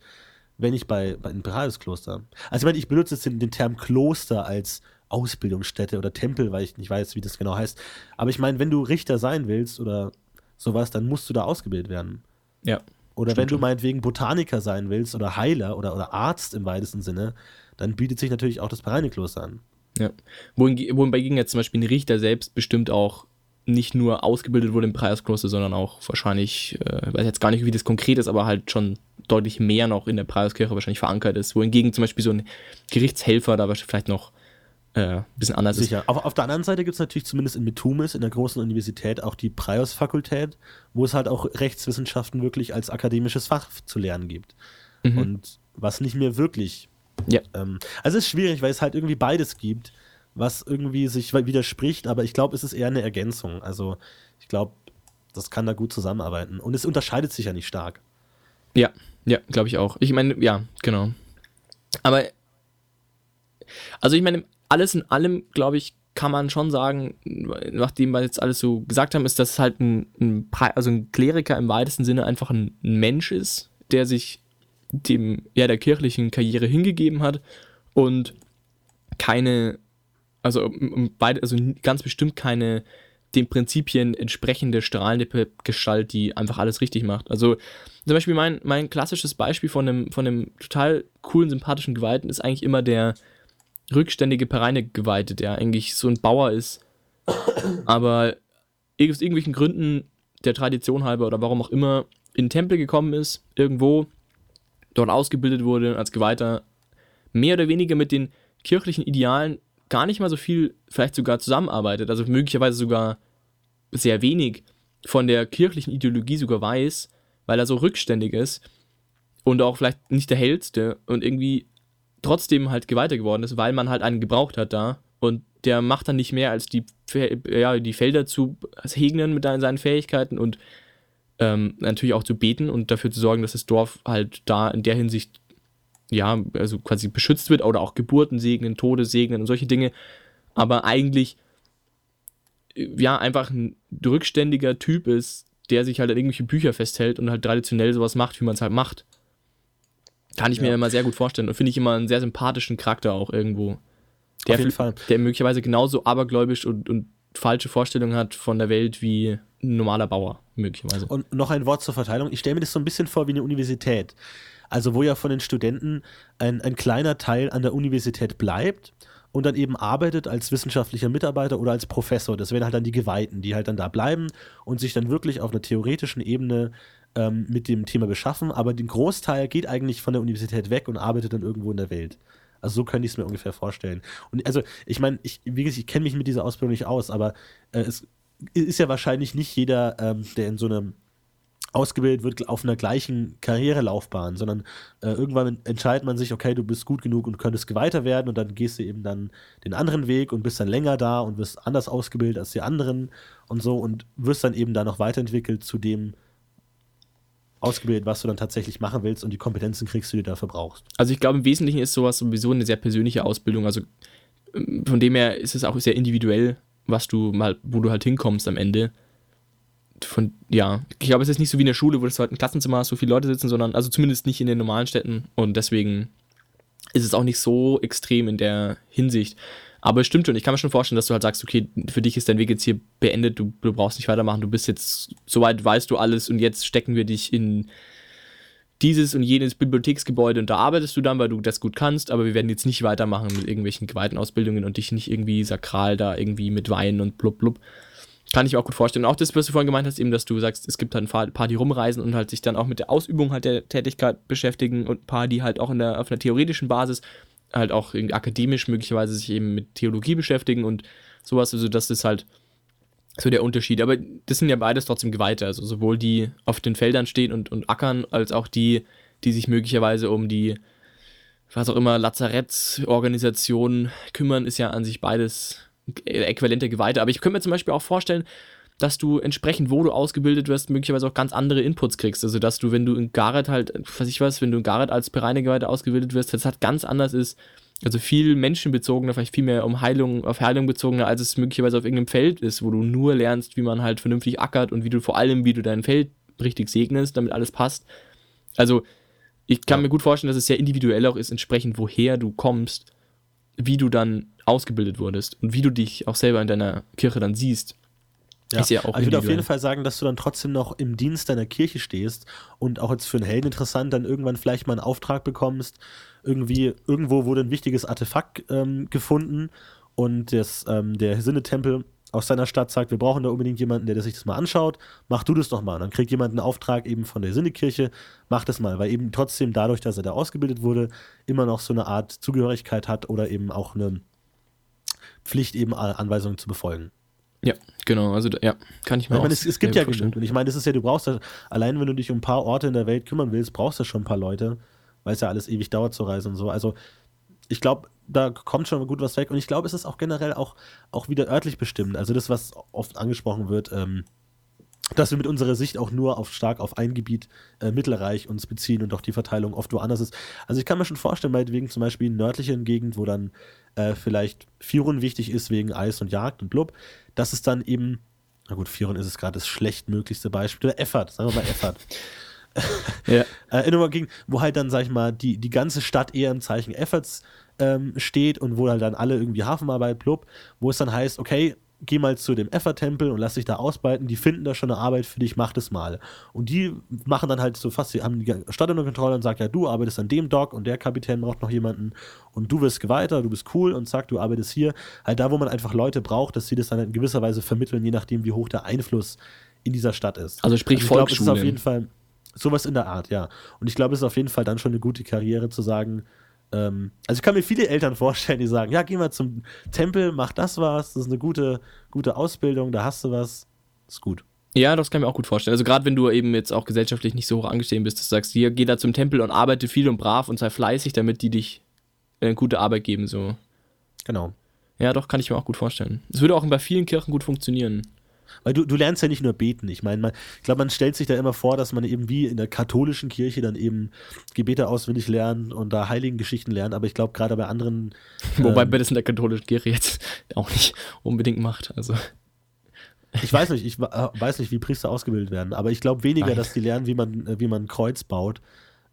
wenn nicht bei, bei einem Pilatus-Kloster? Also ich meine, ich benutze jetzt den, den Term Kloster als Ausbildungsstätte oder Tempel, weil ich nicht weiß, wie das genau heißt. Aber ich meine, wenn du Richter sein willst oder sowas, dann musst du da ausgebildet werden. ja. Oder wenn du meinetwegen Botaniker sein willst oder Heiler oder, oder Arzt im weitesten Sinne, dann bietet sich natürlich auch das Pereinikloster an. Ja. Wohin, wohingegen jetzt zum Beispiel ein Richter selbst bestimmt auch nicht nur ausgebildet wurde im Preiskloster, sondern auch wahrscheinlich, äh, ich weiß jetzt gar nicht, wie das konkret ist, aber halt schon deutlich mehr noch in der Preiskirche wahrscheinlich verankert ist. Wohingegen zum Beispiel so ein Gerichtshelfer da wahrscheinlich vielleicht noch äh, ein bisschen anders Sicher. Auf, auf der anderen Seite gibt es natürlich zumindest in Metumis, in der großen Universität, auch die Prios-Fakultät, wo es halt auch Rechtswissenschaften wirklich als akademisches Fach zu lernen gibt. Mhm. Und was nicht mehr wirklich. Ja. Ähm, also es ist schwierig, weil es halt irgendwie beides gibt, was irgendwie sich widerspricht, aber ich glaube, es ist eher eine Ergänzung. Also ich glaube, das kann da gut zusammenarbeiten. Und es unterscheidet sich ja nicht stark. Ja, ja, glaube ich auch. Ich meine, ja, genau. Aber, also ich meine, alles in allem, glaube ich, kann man schon sagen, nachdem wir jetzt alles so gesagt haben, ist, dass halt ein, ein, also ein Kleriker im weitesten Sinne einfach ein, ein Mensch ist, der sich dem, ja, der kirchlichen Karriere hingegeben hat und keine, also, beide, also ganz bestimmt keine den Prinzipien entsprechende strahlende Gestalt, die einfach alles richtig macht. Also zum Beispiel mein, mein klassisches Beispiel von einem, von einem total coolen, sympathischen Geweihten ist eigentlich immer der rückständige Pereine-Geweihte, der eigentlich so ein Bauer ist, aber aus irgendwelchen Gründen der Tradition halber oder warum auch immer in den Tempel gekommen ist, irgendwo dort ausgebildet wurde als Geweihter, mehr oder weniger mit den kirchlichen Idealen gar nicht mal so viel, vielleicht sogar zusammenarbeitet, also möglicherweise sogar sehr wenig von der kirchlichen Ideologie sogar weiß, weil er so rückständig ist und auch vielleicht nicht der hellste und irgendwie trotzdem halt Geweihter geworden ist, weil man halt einen gebraucht hat da und der macht dann nicht mehr als die, ja, die Felder zu segnen mit seinen Fähigkeiten und ähm, natürlich auch zu beten und dafür zu sorgen, dass das Dorf halt da in der Hinsicht ja, also quasi beschützt wird oder auch Geburten segnen, Tode segnen und solche Dinge. Aber eigentlich, äh, ja, einfach ein rückständiger Typ ist, der sich halt an irgendwelche Bücher festhält und halt traditionell sowas macht, wie man es halt macht. Kann ich mir Ja. immer sehr gut vorstellen und finde ich immer einen sehr sympathischen Charakter auch irgendwo. Der, Auf jeden Fall. der möglicherweise genauso abergläubisch und, und falsche Vorstellungen hat von der Welt wie ein normaler Bauer, möglicherweise. Und noch ein Wort zur Verteilung. Ich stelle mir das so ein bisschen vor wie eine Universität. Also wo ja von den Studenten ein, ein kleiner Teil an der Universität bleibt und dann eben arbeitet als wissenschaftlicher Mitarbeiter oder als Professor. Das wären halt dann die Geweihten, die halt dann da bleiben und sich dann wirklich auf einer theoretischen Ebene ähm, mit dem Thema beschaffen. Aber den Großteil geht eigentlich von der Universität weg und arbeitet dann irgendwo in der Welt. Also so könnte ich es mir ungefähr vorstellen. Und also ich meine, ich, ich kenne mich mit dieser Ausbildung nicht aus, aber äh, es ist ja wahrscheinlich nicht jeder, ähm, der in so einem ausgebildet wird auf einer gleichen Karrierelaufbahn, sondern äh, irgendwann entscheidet man sich, okay, du bist gut genug und könntest weiter werden und dann gehst du eben dann den anderen Weg und bist dann länger da und wirst anders ausgebildet als die anderen und so und wirst dann eben da noch weiterentwickelt zu dem ausgebildet, was du dann tatsächlich machen willst und die Kompetenzen kriegst, die du dafür brauchst. Also ich glaube, im Wesentlichen ist sowas sowieso eine sehr persönliche Ausbildung. Also ähm, von dem her ist es auch sehr individuell, was du mal, wo du halt hinkommst am Ende. Von, ja, ich glaube, es ist nicht so wie in der Schule, wo du halt ein Klassenzimmer hast, so viele Leute sitzen, sondern, also zumindest nicht in den normalen Städten. Und deswegen ist es auch nicht so extrem in der Hinsicht. Aber es stimmt schon, ich kann mir schon vorstellen, dass du halt sagst, okay, für dich ist dein Weg jetzt hier beendet, du, du brauchst nicht weitermachen, du bist jetzt, soweit weißt du alles. Und jetzt stecken wir dich in dieses und jenes Bibliotheksgebäude und da arbeitest du dann, weil du das gut kannst, aber wir werden jetzt nicht weitermachen mit irgendwelchen geweihten Ausbildungen und dich nicht irgendwie sakral da irgendwie mit Wein und blub blub. Kann ich mir auch gut vorstellen. Und auch das, was du vorhin gemeint hast, eben, dass du sagst, es gibt halt ein paar, die rumreisen und halt sich dann auch mit der Ausübung halt der Tätigkeit beschäftigen und ein paar, die halt auch in der, auf einer theoretischen Basis halt auch akademisch möglicherweise sich eben mit Theologie beschäftigen und sowas. Also das ist halt so der Unterschied. Aber das sind ja beides trotzdem Geweihte. Also sowohl die auf den Feldern stehen und, und ackern, als auch die, die sich möglicherweise um die, was auch immer, Lazarettsorganisationen kümmern, ist ja an sich beides äquivalente Geweihte. Aber ich könnte mir zum Beispiel auch vorstellen, dass du entsprechend, wo du ausgebildet wirst, möglicherweise auch ganz andere Inputs kriegst. Also, dass du, wenn du in Gareth halt, was ich weiß, wenn du in Gareth als Bereiniger ausgebildet wirst, das halt ganz anders ist. Also viel menschenbezogener, vielleicht viel mehr um Heilung, auf Heilung bezogener, als es möglicherweise auf irgendeinem Feld ist, wo du nur lernst, wie man halt vernünftig ackert und wie du vor allem, wie du dein Feld richtig segnest, damit alles passt. Also, ich kann ja. mir gut vorstellen, dass es sehr individuell auch ist, entsprechend woher du kommst, wie du dann ausgebildet wurdest und wie du dich auch selber in deiner Kirche dann siehst. Ja. Ist ja auch also ich würde auf jeden Fall sagen, dass du dann trotzdem noch im Dienst deiner Kirche stehst und auch jetzt für einen Helden interessant dann irgendwann vielleicht mal einen Auftrag bekommst. Irgendwie, irgendwo wurde ein wichtiges Artefakt ähm, gefunden und das, ähm, der Sinnetempel aus seiner Stadt sagt, wir brauchen da unbedingt jemanden, der sich das mal anschaut, mach du das doch mal. Und dann kriegt jemand einen Auftrag eben von der Sinnekirche, mach das mal, weil eben trotzdem dadurch, dass er da ausgebildet wurde, immer noch so eine Art Zugehörigkeit hat oder eben auch eine Pflicht, eben Anweisungen zu befolgen. Ja, genau. Also ja, kann ich mir ich meine, es, es gibt ja genug. Und ich meine, das ist ja, du brauchst ja, allein wenn du dich um ein paar Orte in der Welt kümmern willst, brauchst du schon ein paar Leute, weil es ja alles ewig dauert zu reisen und so. Also ich glaube, da kommt schon gut was weg. Und ich glaube, es ist auch generell auch, auch wieder örtlich bestimmt. Also das, was oft angesprochen wird, ähm, dass wir mit unserer Sicht auch nur auf stark auf ein Gebiet äh, Mittelreich uns beziehen und auch die Verteilung oft woanders ist. Also ich kann mir schon vorstellen, meinetwegen zum Beispiel in nördlichen Gegend, wo dann äh, vielleicht Firon wichtig ist wegen Eis und Jagd und Blub, dass es dann eben, na gut, Firon ist es gerade das schlechtmöglichste Beispiel, oder Effert, sagen wir mal Effert. ja. äh, ging, wo halt dann, sag ich mal, die, die ganze Stadt eher im Zeichen Efforts ähm, steht und wo halt dann alle irgendwie Hafenarbeit, blub, wo es dann heißt, okay, geh mal zu dem Effer-Tempel und lass dich da ausbeuten, die finden da schon eine Arbeit für dich, mach das mal. Und die machen dann halt so fast, die haben die Stadt unter Kontrolle und sagen, ja, du arbeitest an dem Dock und der Kapitän braucht noch jemanden und du wirst geweihter, du bist cool und zack, du arbeitest hier. Halt da, wo man einfach Leute braucht, dass sie das dann in gewisser Weise vermitteln, je nachdem, wie hoch der Einfluss in dieser Stadt ist. Also sprich also ich glaube, es ist auf jeden Fall sowas in der Art, ja. Und ich glaube, es ist auf jeden Fall dann schon eine gute Karriere zu sagen, ähm, also ich kann mir viele Eltern vorstellen, die sagen, ja, geh mal zum Tempel, mach das was, das ist eine gute, gute Ausbildung, da hast du was, ist gut. Ja, das kann ich mir auch gut vorstellen. Also gerade wenn du eben jetzt auch gesellschaftlich nicht so hoch angestellt bist, dass du sagst, hier, geh da zum Tempel und arbeite viel und brav und sei fleißig, damit die dich äh, gute Arbeit geben, so. Genau. Ja, doch, kann ich mir auch gut vorstellen. Es würde auch bei vielen Kirchen gut funktionieren. Weil du, du lernst ja nicht nur beten. Ich meine, ich glaube, man stellt sich da immer vor, dass man eben wie in der katholischen Kirche dann eben Gebete auswendig lernt und da heiligen Geschichten lernt. Aber ich glaube, gerade bei anderen. Wobei ähm, man das in der katholischen Kirche jetzt auch nicht unbedingt macht. Also. Ich weiß nicht, ich äh, weiß nicht, wie Priester ausgebildet werden, aber ich glaube weniger, Nein. dass die lernen, wie man, äh, wie man ein Kreuz baut,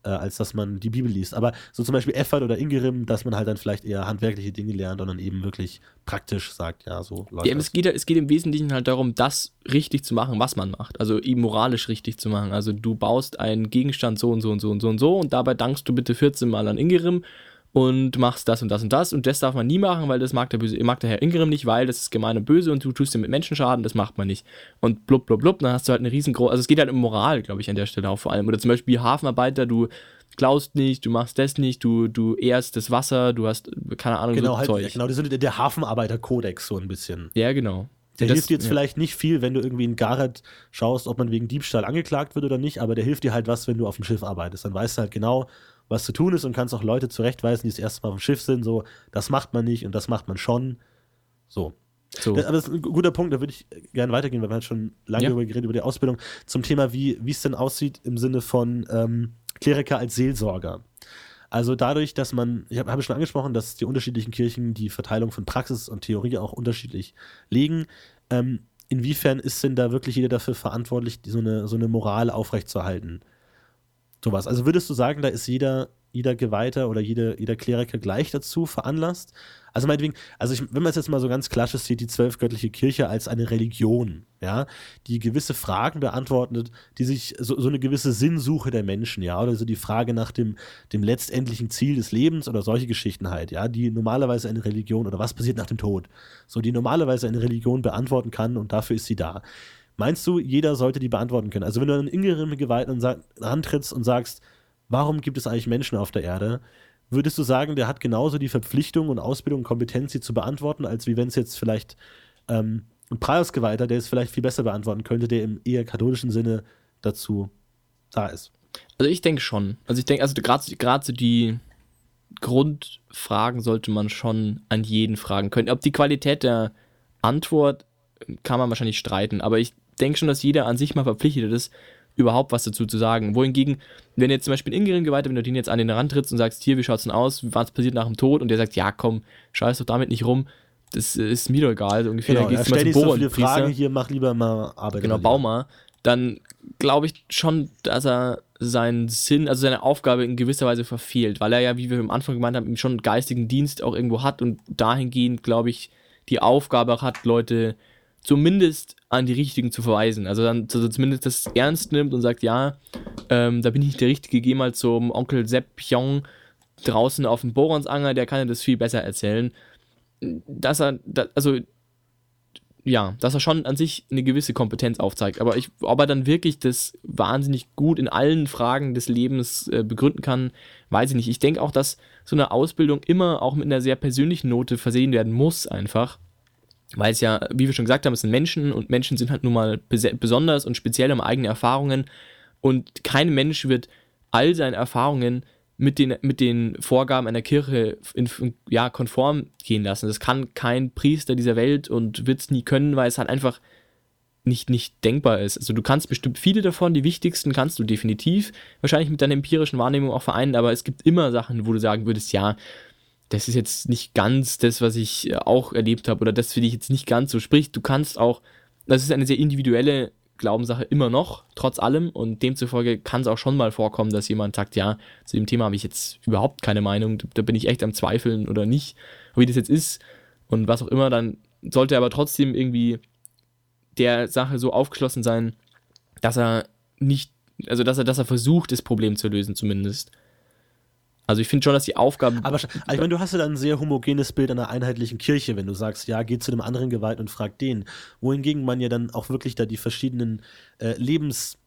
äh, als dass man die Bibel liest. Aber so zum Beispiel Effert oder Ingerim, dass man halt dann vielleicht eher handwerkliche Dinge lernt und dann eben wirklich praktisch sagt, ja, so läuft ja, es geht, es geht im Wesentlichen halt darum, das richtig zu machen, was man macht. Also ihm moralisch richtig zu machen. Also du baust einen Gegenstand so und so und so und so und so und dabei dankst du bitte 14 Mal an Ingerim und machst das und das und das und das darf man nie machen, weil das mag der, böse, mag der Herr Ingram nicht, weil das ist gemein und böse und du tust dir mit Menschen Schaden, das macht man nicht. Und blub, blub, blub, dann hast du halt eine riesengroße, also es geht halt um Moral, glaube ich, an der Stelle auch vor allem. Oder zum Beispiel Hafenarbeiter, du klaust nicht, du machst das nicht, du, du ehrst das Wasser, du hast, keine Ahnung, genau, so halt, Zeug. Genau, das ist der Hafenarbeiter-Kodex so ein bisschen. Ja, genau. Der das, hilft dir jetzt ja. vielleicht nicht viel, wenn du irgendwie in Gareth schaust, ob man wegen Diebstahl angeklagt wird oder nicht, aber der hilft dir halt was, wenn du auf dem Schiff arbeitest. Dann weißt du halt genau, was zu tun ist und kannst auch Leute zurechtweisen, die das erste Mal auf dem Schiff sind, so, das macht man nicht und das macht man schon. So. so. Das, aber das ist ein guter Punkt, da würde ich gerne weitergehen, weil wir haben schon lange ja. darüber geredet, über die Ausbildung, zum Thema, wie es denn aussieht im Sinne von ähm, Kleriker als Seelsorger. Also dadurch, dass man, ich habe hab schon angesprochen, dass die unterschiedlichen Kirchen die Verteilung von Praxis und Theorie auch unterschiedlich legen. Ähm, inwiefern ist denn da wirklich jeder dafür verantwortlich, so eine, so eine Moral aufrechtzuerhalten? Sowas. Also würdest du sagen, da ist jeder, jeder Geweihter oder jede, jeder Kleriker gleich dazu veranlasst? Also meinetwegen, also ich, wenn man es jetzt mal so ganz klassisch sieht, die zwölfgöttliche Kirche als eine Religion, ja, die gewisse Fragen beantwortet, die sich so, so eine gewisse Sinnsuche der Menschen, ja, oder so die Frage nach dem, dem letztendlichen Ziel des Lebens oder solche Geschichten halt, ja, die normalerweise eine Religion oder was passiert nach dem Tod, so die normalerweise eine Religion beantworten kann und dafür ist sie da. Meinst du, jeder sollte die beantworten können? Also wenn du einen Ingrim Geweihten antrittst und sagst, warum gibt es eigentlich Menschen auf der Erde? würdest du sagen, der hat genauso die Verpflichtung und Ausbildung und Kompetenz, sie zu beantworten, als wie wenn es jetzt vielleicht ähm, ein Preisgeweihter, der es vielleicht viel besser beantworten könnte, der im eher katholischen Sinne dazu da ist? Also ich denke schon. Also ich denke, also gerade so die Grundfragen sollte man schon an jeden fragen können. Ob die Qualität der Antwort kann man wahrscheinlich streiten, aber ich denke schon, dass jeder an sich mal verpflichtet ist, überhaupt was dazu zu sagen. Wohingegen, wenn jetzt zum Beispiel ein Ingrid-Geweihter, wenn du den jetzt an den Rand trittst und sagst, hier, wie schaut's denn aus, was passiert nach dem Tod und der sagt, ja komm, scheiß doch damit nicht rum, das ist mir doch egal, so ungefähr. Genau, dann gehst du mal zum so viele Fragen hier, mach lieber mal Arbeit. Genau, bau mal. Dann glaube ich schon, dass er seinen Sinn, also seine Aufgabe in gewisser Weise verfehlt, weil er ja, wie wir am Anfang gemeint haben, schon einen geistigen Dienst auch irgendwo hat und dahingehend, glaube ich, die Aufgabe hat, Leute zumindest an die Richtigen zu verweisen. Also dann also zumindest das ernst nimmt und sagt, ja, ähm, da bin ich der Richtige, geh mal zum Onkel Sepp Pyong draußen auf dem Boronsanger, der kann dir das viel besser erzählen. Dass er, also ja, dass er schon an sich eine gewisse Kompetenz aufzeigt. Aber ich, ob er dann wirklich das wahnsinnig gut in allen Fragen des Lebens äh, begründen kann, weiß ich nicht. Ich denke auch, dass so eine Ausbildung immer auch mit einer sehr persönlichen Note versehen werden muss, einfach. Weil es ja, wie wir schon gesagt haben, es sind Menschen und Menschen sind halt nun mal besonders und speziell haben eigene Erfahrungen. Und kein Mensch wird all seine Erfahrungen mit den, mit den Vorgaben einer Kirche in, ja, konform gehen lassen. Das kann kein Priester dieser Welt und wird es nie können, weil es halt einfach nicht, nicht denkbar ist. Also du kannst bestimmt viele davon, die wichtigsten kannst du definitiv wahrscheinlich mit deiner empirischen Wahrnehmung auch vereinen, aber es gibt immer Sachen, wo du sagen würdest, ja, das ist jetzt nicht ganz das, was ich auch erlebt habe oder das finde ich jetzt nicht ganz so. Sprich, du kannst auch, das ist eine sehr individuelle Glaubenssache immer noch, trotz allem. Und demzufolge kann es auch schon mal vorkommen, dass jemand sagt, ja, zu dem Thema habe ich jetzt überhaupt keine Meinung, da bin ich echt am Zweifeln oder nicht, wie das jetzt ist und was auch immer, dann sollte er aber trotzdem irgendwie der Sache so aufgeschlossen sein, dass er nicht, also dass er, dass er versucht, das Problem zu lösen zumindest. Also ich finde schon, dass die Aufgaben. Aber also ich meine, du hast ja dann ein sehr homogenes Bild einer einheitlichen Kirche, wenn du sagst, ja, geh zu einem anderen Gewalt und frag den. Wohingegen man ja dann auch wirklich da die verschiedenen äh, Lebenswege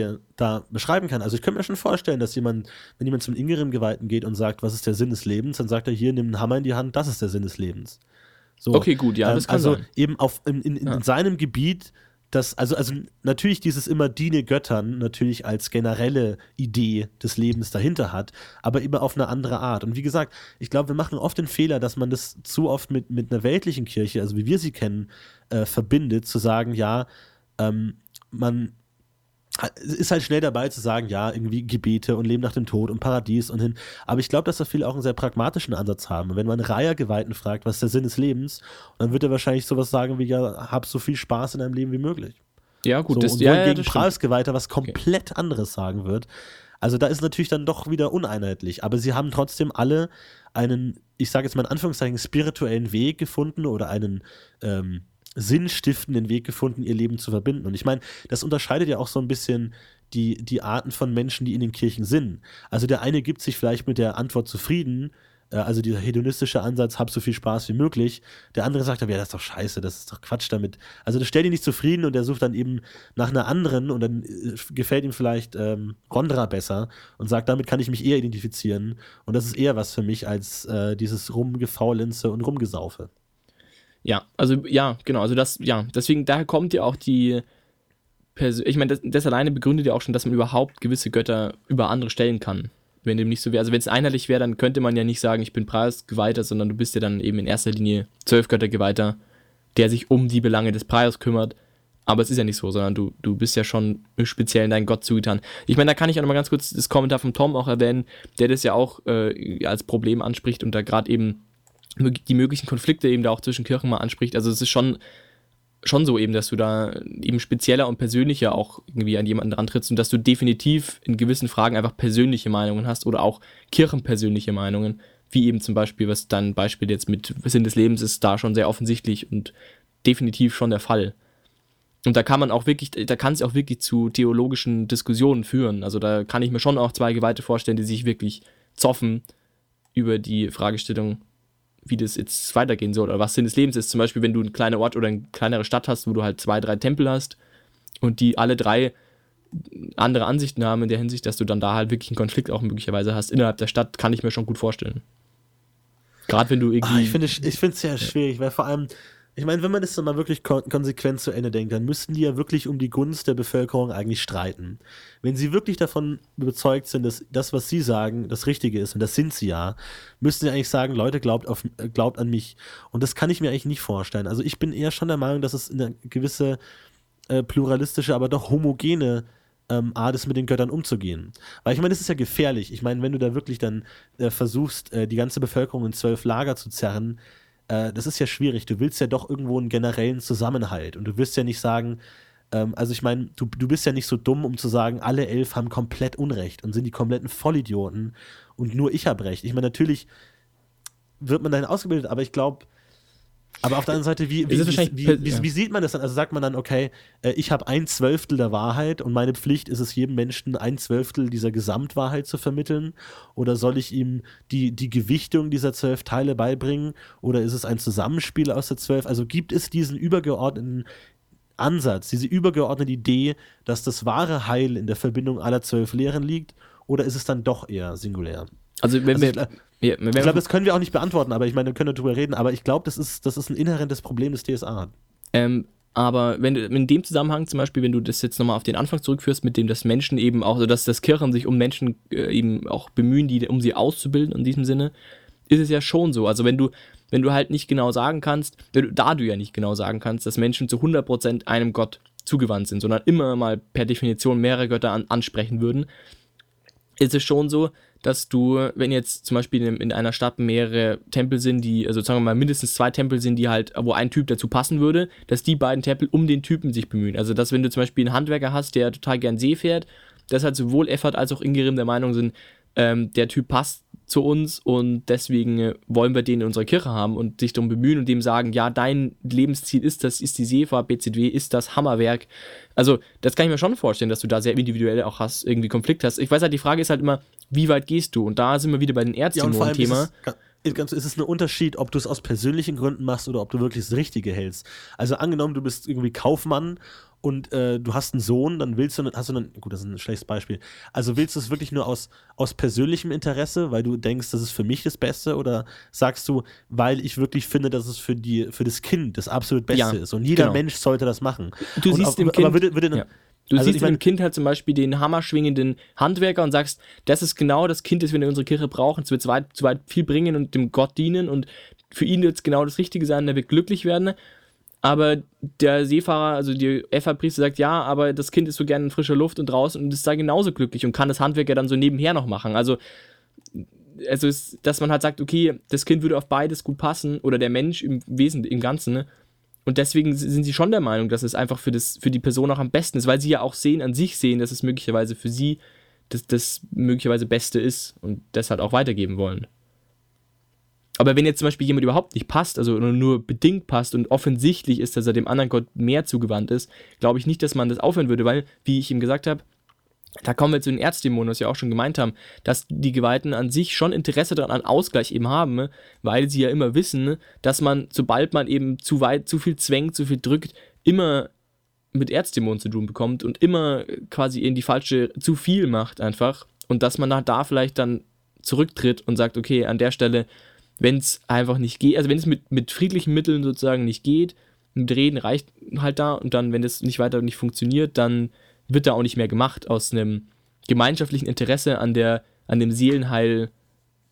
äh, da beschreiben kann. Also ich könnte mir schon vorstellen, dass jemand, wenn jemand zum inneren Geweihten geht und sagt, was ist der Sinn des Lebens, dann sagt er hier, nimm einen Hammer in die Hand, das ist der Sinn des Lebens. So, okay, gut, ja, das ähm, kann also sein. eben auf, in, in, in ja. seinem Gebiet das, also, also natürlich dieses immer diene Göttern natürlich als generelle Idee des Lebens dahinter hat, aber immer auf eine andere Art. Und wie gesagt, ich glaube, wir machen oft den Fehler, dass man das zu oft mit, mit einer weltlichen Kirche, also wie wir sie kennen, äh, verbindet, zu sagen, ja, ähm, man ist halt schnell dabei zu sagen, ja, irgendwie Gebete und Leben nach dem Tod und Paradies und hin. Aber ich glaube, dass da viele auch einen sehr pragmatischen Ansatz haben. wenn man Reihergeweihten fragt, was ist der Sinn des Lebens, dann wird er wahrscheinlich sowas sagen wie, ja, hab so viel Spaß in deinem Leben wie möglich. Ja, gut, so, das, und ja, gegen ja, Preisgeweihter was komplett okay. anderes sagen wird. Also da ist natürlich dann doch wieder uneinheitlich. Aber sie haben trotzdem alle einen, ich sage jetzt mal in Anführungszeichen, spirituellen Weg gefunden oder einen, ähm, sinnstiftenden Weg gefunden, ihr Leben zu verbinden. Und ich meine, das unterscheidet ja auch so ein bisschen die, die Arten von Menschen, die in den Kirchen sind. Also der eine gibt sich vielleicht mit der Antwort zufrieden, äh, also dieser hedonistische Ansatz, hab so viel Spaß wie möglich. Der andere sagt aber, ja, das ist doch scheiße, das ist doch Quatsch damit. Also das stellt ihn nicht zufrieden und er sucht dann eben nach einer anderen und dann äh, gefällt ihm vielleicht ähm, Rondra besser und sagt, damit kann ich mich eher identifizieren. Und das ist eher was für mich als äh, dieses Rumgefaulenze und Rumgesaufe. Ja, also ja, genau, also das, ja, deswegen, daher kommt ja auch die, Pers ich meine, das, das, alleine begründet ja auch schon, dass man überhaupt gewisse Götter über andere stellen kann. Wenn dem nicht so wäre, also wenn es einheitlich wäre, dann könnte man ja nicht sagen, ich bin Preisgeweihter, sondern du bist ja dann eben in erster Linie zwölf Göttergeweihter, der sich um die Belange des Preises kümmert. Aber es ist ja nicht so, sondern du, du bist ja schon speziell in deinen Gott zugetan. Ich meine, da kann ich auch nochmal ganz kurz das Kommentar von Tom auch erwähnen, der das ja auch äh, als Problem anspricht und da gerade eben die möglichen Konflikte eben da auch zwischen Kirchen mal anspricht. Also es ist schon, schon so eben, dass du da eben spezieller und persönlicher auch irgendwie an jemanden rantrittst und dass du definitiv in gewissen Fragen einfach persönliche Meinungen hast oder auch kirchenpersönliche Meinungen, wie eben zum Beispiel, was dein Beispiel jetzt mit Sinn des Lebens ist, da schon sehr offensichtlich und definitiv schon der Fall. Und da kann man auch wirklich, da kann es auch wirklich zu theologischen Diskussionen führen. Also da kann ich mir schon auch zwei Geweihte vorstellen, die sich wirklich zoffen über die Fragestellung, wie das jetzt weitergehen soll oder was Sinn des Lebens ist. Zum Beispiel, wenn du einen kleinen Ort oder eine kleinere Stadt hast, wo du halt zwei, drei Tempel hast und die alle drei andere Ansichten haben in der Hinsicht, dass du dann da halt wirklich einen Konflikt auch möglicherweise hast innerhalb der Stadt, kann ich mir schon gut vorstellen. Gerade wenn du irgendwie. Ah, ich finde es ich sehr ja. schwierig, weil vor allem, ich meine, wenn man das dann mal wirklich kon konsequent zu Ende denkt, dann müssten die ja wirklich um die Gunst der Bevölkerung eigentlich streiten. Wenn sie wirklich davon überzeugt sind, dass das, was sie sagen, das Richtige ist, und das sind sie ja, müssten sie eigentlich sagen, Leute, glaubt, auf, glaubt an mich. Und das kann ich mir eigentlich nicht vorstellen. Also ich bin eher schon der Meinung, dass es eine gewisse äh, pluralistische, aber doch homogene ähm, Art ist, mit den Göttern umzugehen. Weil ich meine, das ist ja gefährlich. Ich meine, wenn du da wirklich dann äh, versuchst, äh, die ganze Bevölkerung in zwölf Lager zu zerren, äh, das ist ja schwierig. Du willst ja doch irgendwo einen generellen Zusammenhalt. Und du wirst ja nicht sagen, ähm, also ich meine, du, du bist ja nicht so dumm, um zu sagen, alle elf haben komplett Unrecht und sind die kompletten Vollidioten und nur ich habe Recht. Ich meine, natürlich wird man dahin ausgebildet, aber ich glaube, aber auf der anderen Seite, wie, wie, wie, wie, wie, sieht man das dann? Also sagt man dann, okay, äh, ich habe ein Zwölftel der Wahrheit und meine Pflicht ist es, jedem Menschen ein Zwölftel dieser Gesamtwahrheit zu vermitteln? Oder soll ich ihm die, die Gewichtung dieser zwölf Teile beibringen? Oder ist es ein Zusammenspiel aus der zwölf? Also gibt es diesen übergeordneten Ansatz, diese übergeordnete Idee, dass das wahre Heil in der Verbindung aller zwölf Lehren liegt? Oder ist es dann doch eher singulär? Also wenn also wir, ja, ich glaube, das können wir auch nicht beantworten, aber ich meine, wir können darüber reden, aber ich glaube, das ist, das ist ein inhärentes Problem des DSA. Ähm, aber wenn du in dem Zusammenhang zum Beispiel, wenn du das jetzt nochmal auf den Anfang zurückführst, mit dem, dass Menschen eben auch, also dass das Kirchen sich um Menschen äh, eben auch bemühen, die, um sie auszubilden in diesem Sinne, ist es ja schon so. Also wenn du, wenn du halt nicht genau sagen kannst, du, da du ja nicht genau sagen kannst, dass Menschen zu 100% einem Gott zugewandt sind, sondern immer mal per Definition mehrere Götter an, ansprechen würden, ist es schon so, dass du, wenn jetzt zum Beispiel in, in, einer Stadt mehrere Tempel sind, die, also sagen wir mal mindestens zwei Tempel sind, die halt, wo ein Typ dazu passen würde, dass die beiden Tempel um den Typen sich bemühen. Also, dass wenn du zum Beispiel einen Handwerker hast, der total gern See fährt, dass halt sowohl Effort als auch Ingerim der Meinung sind, ähm, der Typ passt zu uns und deswegen äh, wollen wir den in unserer Kirche haben und sich darum bemühen und dem sagen, ja, dein Lebensziel ist das, ist die Seefahrt, BZW, ist das Hammerwerk. Also, das kann ich mir schon vorstellen, dass du da sehr individuell auch hast, irgendwie Konflikt hast. Ich weiß halt, die Frage ist halt immer, wie weit gehst du? Und da sind wir wieder bei den Ärzten ja, Thema. Ist es, ist es ein Unterschied, ob du es aus persönlichen Gründen machst oder ob du wirklich das Richtige hältst. Also angenommen, du bist irgendwie Kaufmann und äh, du hast einen Sohn, dann willst du, hast du dann, gut, das ist ein schlechtes Beispiel, also willst du es wirklich nur aus, aus persönlichem Interesse, weil du denkst, das ist für mich das Beste oder sagst du, weil ich wirklich finde, dass es für, die, für das Kind das absolut Beste ja, ist und jeder genau. Mensch sollte das machen. Du und siehst auf, im Kind, würde, würde ja. Du also siehst in dem Kind halt zum Beispiel den hammerschwingenden Handwerker und sagst, das ist genau das Kind, das wir in unserer Kirche brauchen. Es wird zu weit, zu weit viel bringen und dem Gott dienen und für ihn wird es genau das Richtige sein, der wird glücklich werden aber der Seefahrer, also die FA-Priester sagt, ja, aber das Kind ist so gerne in frischer Luft und draußen und ist da genauso glücklich und kann das Handwerk ja dann so nebenher noch machen. Also, also ist, dass man halt sagt, okay, das Kind würde auf beides gut passen oder der Mensch im Wesen, im Ganzen, ne? Und deswegen sind sie schon der Meinung, dass es einfach für, das, für die Person auch am besten ist, weil sie ja auch sehen, an sich sehen, dass es möglicherweise für sie das, das möglicherweise Beste ist und das halt auch weitergeben wollen. Aber wenn jetzt zum Beispiel jemand überhaupt nicht passt, also nur bedingt passt und offensichtlich ist, dass er dem anderen Gott mehr zugewandt ist, glaube ich nicht, dass man das aufhören würde, weil, wie ich ihm gesagt habe, da kommen wir zu den Erzdämonen, was wir auch schon gemeint haben, dass die Geweihten an sich schon Interesse daran an Ausgleich eben haben, weil sie ja immer wissen, dass man, sobald man eben zu weit, zu viel zwängt, zu viel drückt, immer mit Erzdämonen zu tun bekommt und immer quasi in die falsche, zu viel macht einfach. Und dass man da vielleicht dann zurücktritt und sagt, okay, an der Stelle wenn es einfach nicht geht, also wenn es mit, mit friedlichen Mitteln sozusagen nicht geht, mit Reden reicht halt da und dann, wenn das nicht weiter nicht funktioniert, dann wird da auch nicht mehr gemacht aus einem gemeinschaftlichen Interesse an der, an dem Seelenheil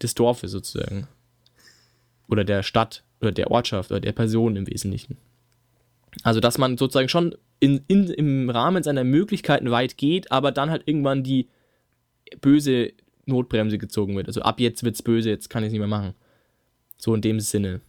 des Dorfes sozusagen. Oder der Stadt oder der Ortschaft oder der Person im Wesentlichen. Also, dass man sozusagen schon in, in, im Rahmen seiner Möglichkeiten weit geht, aber dann halt irgendwann die böse Notbremse gezogen wird. Also ab jetzt wird's böse, jetzt kann ich es nicht mehr machen. So in dem Sinne.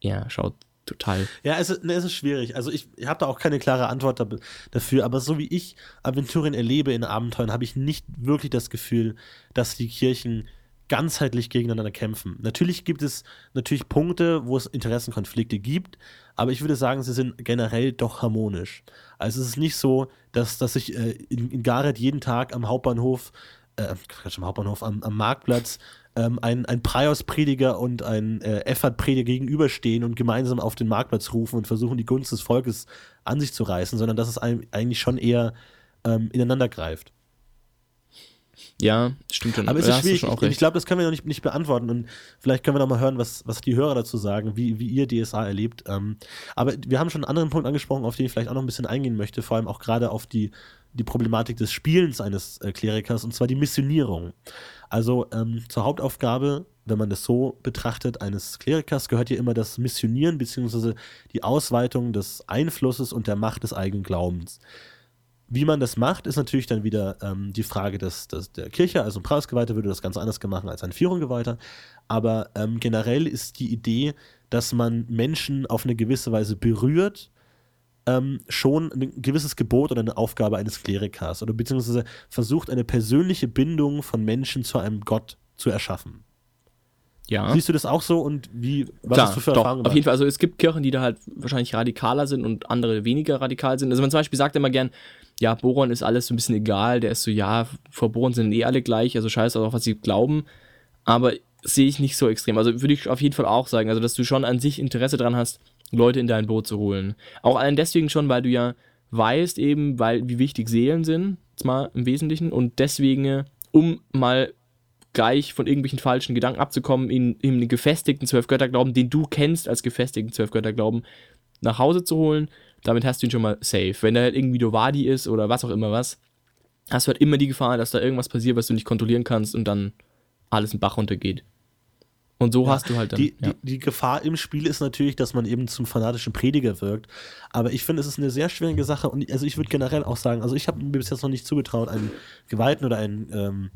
Ja, schaut total. Ja, es ist, es ist schwierig. Also ich, ich habe da auch keine klare Antwort da, dafür, aber so wie ich Aventurien erlebe in Abenteuern, habe ich nicht wirklich das Gefühl, dass die Kirchen ganzheitlich gegeneinander kämpfen. Natürlich gibt es natürlich Punkte, wo es Interessenkonflikte gibt, aber ich würde sagen, sie sind generell doch harmonisch. Also es ist nicht so, dass, dass sich äh, in, in Gareth jeden Tag am Hauptbahnhof, äh, am Hauptbahnhof, am, am Marktplatz ähm, ein, ein Prios-Prediger und ein äh, Effert-Prediger gegenüberstehen und gemeinsam auf den Marktplatz rufen und versuchen, die Gunst des Volkes an sich zu reißen, sondern dass es eigentlich schon eher ähm, ineinander greift. Ja, stimmt schon. Aber es ist schwierig. Ich, ich glaube, das können wir noch nicht, nicht beantworten. Und vielleicht können wir noch mal hören, was, was die Hörer dazu sagen, wie, wie ihr DSA erlebt. Ähm, aber wir haben schon einen anderen Punkt angesprochen, auf den ich vielleicht auch noch ein bisschen eingehen möchte, vor allem auch gerade auf die, die Problematik des Spielens eines äh, Klerikers, und zwar die Missionierung. Also ähm, zur Hauptaufgabe, wenn man das so betrachtet, eines Klerikers gehört ja immer das Missionieren bzw. die Ausweitung des Einflusses und der Macht des eigenen Glaubens. Wie man das macht, ist natürlich dann wieder ähm, die Frage des, des, der Kirche. Also ein Preisgeweihter würde das ganz anders machen als ein Führunggeweihter. Aber ähm, generell ist die Idee, dass man Menschen auf eine gewisse Weise berührt, ähm, schon ein gewisses Gebot oder eine Aufgabe eines Klerikers oder beziehungsweise versucht, eine persönliche Bindung von Menschen zu einem Gott zu erschaffen. Ja. Siehst du das auch so und wie, was Klar, hast du für Erfahrungen? Auf jeden Fall, also es gibt Kirchen, die da halt wahrscheinlich radikaler sind und andere weniger radikal sind. Also man zum Beispiel sagt immer gern, ja, Boron ist alles so ein bisschen egal, der ist so, ja, vor Boron sind eh alle gleich, also scheiße auch, was sie glauben, aber sehe ich nicht so extrem. Also würde ich auf jeden Fall auch sagen, also dass du schon an sich Interesse dran hast, Leute in dein Boot zu holen. Auch allein deswegen schon, weil du ja weißt eben, weil wie wichtig Seelen sind, zwar im Wesentlichen, und deswegen, um mal gleich von irgendwelchen falschen Gedanken abzukommen, in, in den gefestigten Zwölfgötterglauben, den du kennst als gefestigten Zwölfgötterglauben, nach Hause zu holen damit hast du ihn schon mal safe. Wenn er halt irgendwie Dovadi ist oder was auch immer was, hast du halt immer die Gefahr, dass da irgendwas passiert, was du nicht kontrollieren kannst und dann alles in Bach runtergeht. Und so ja, hast du halt dann. Die, ja. die, die, Gefahr im Spiel ist natürlich, dass man eben zum fanatischen Prediger wirkt. Aber ich finde, es ist eine sehr schwierige Sache. Und also ich würde generell auch sagen, also ich habe mir bis jetzt noch nicht zugetraut, einen Geweihten oder einen ähm,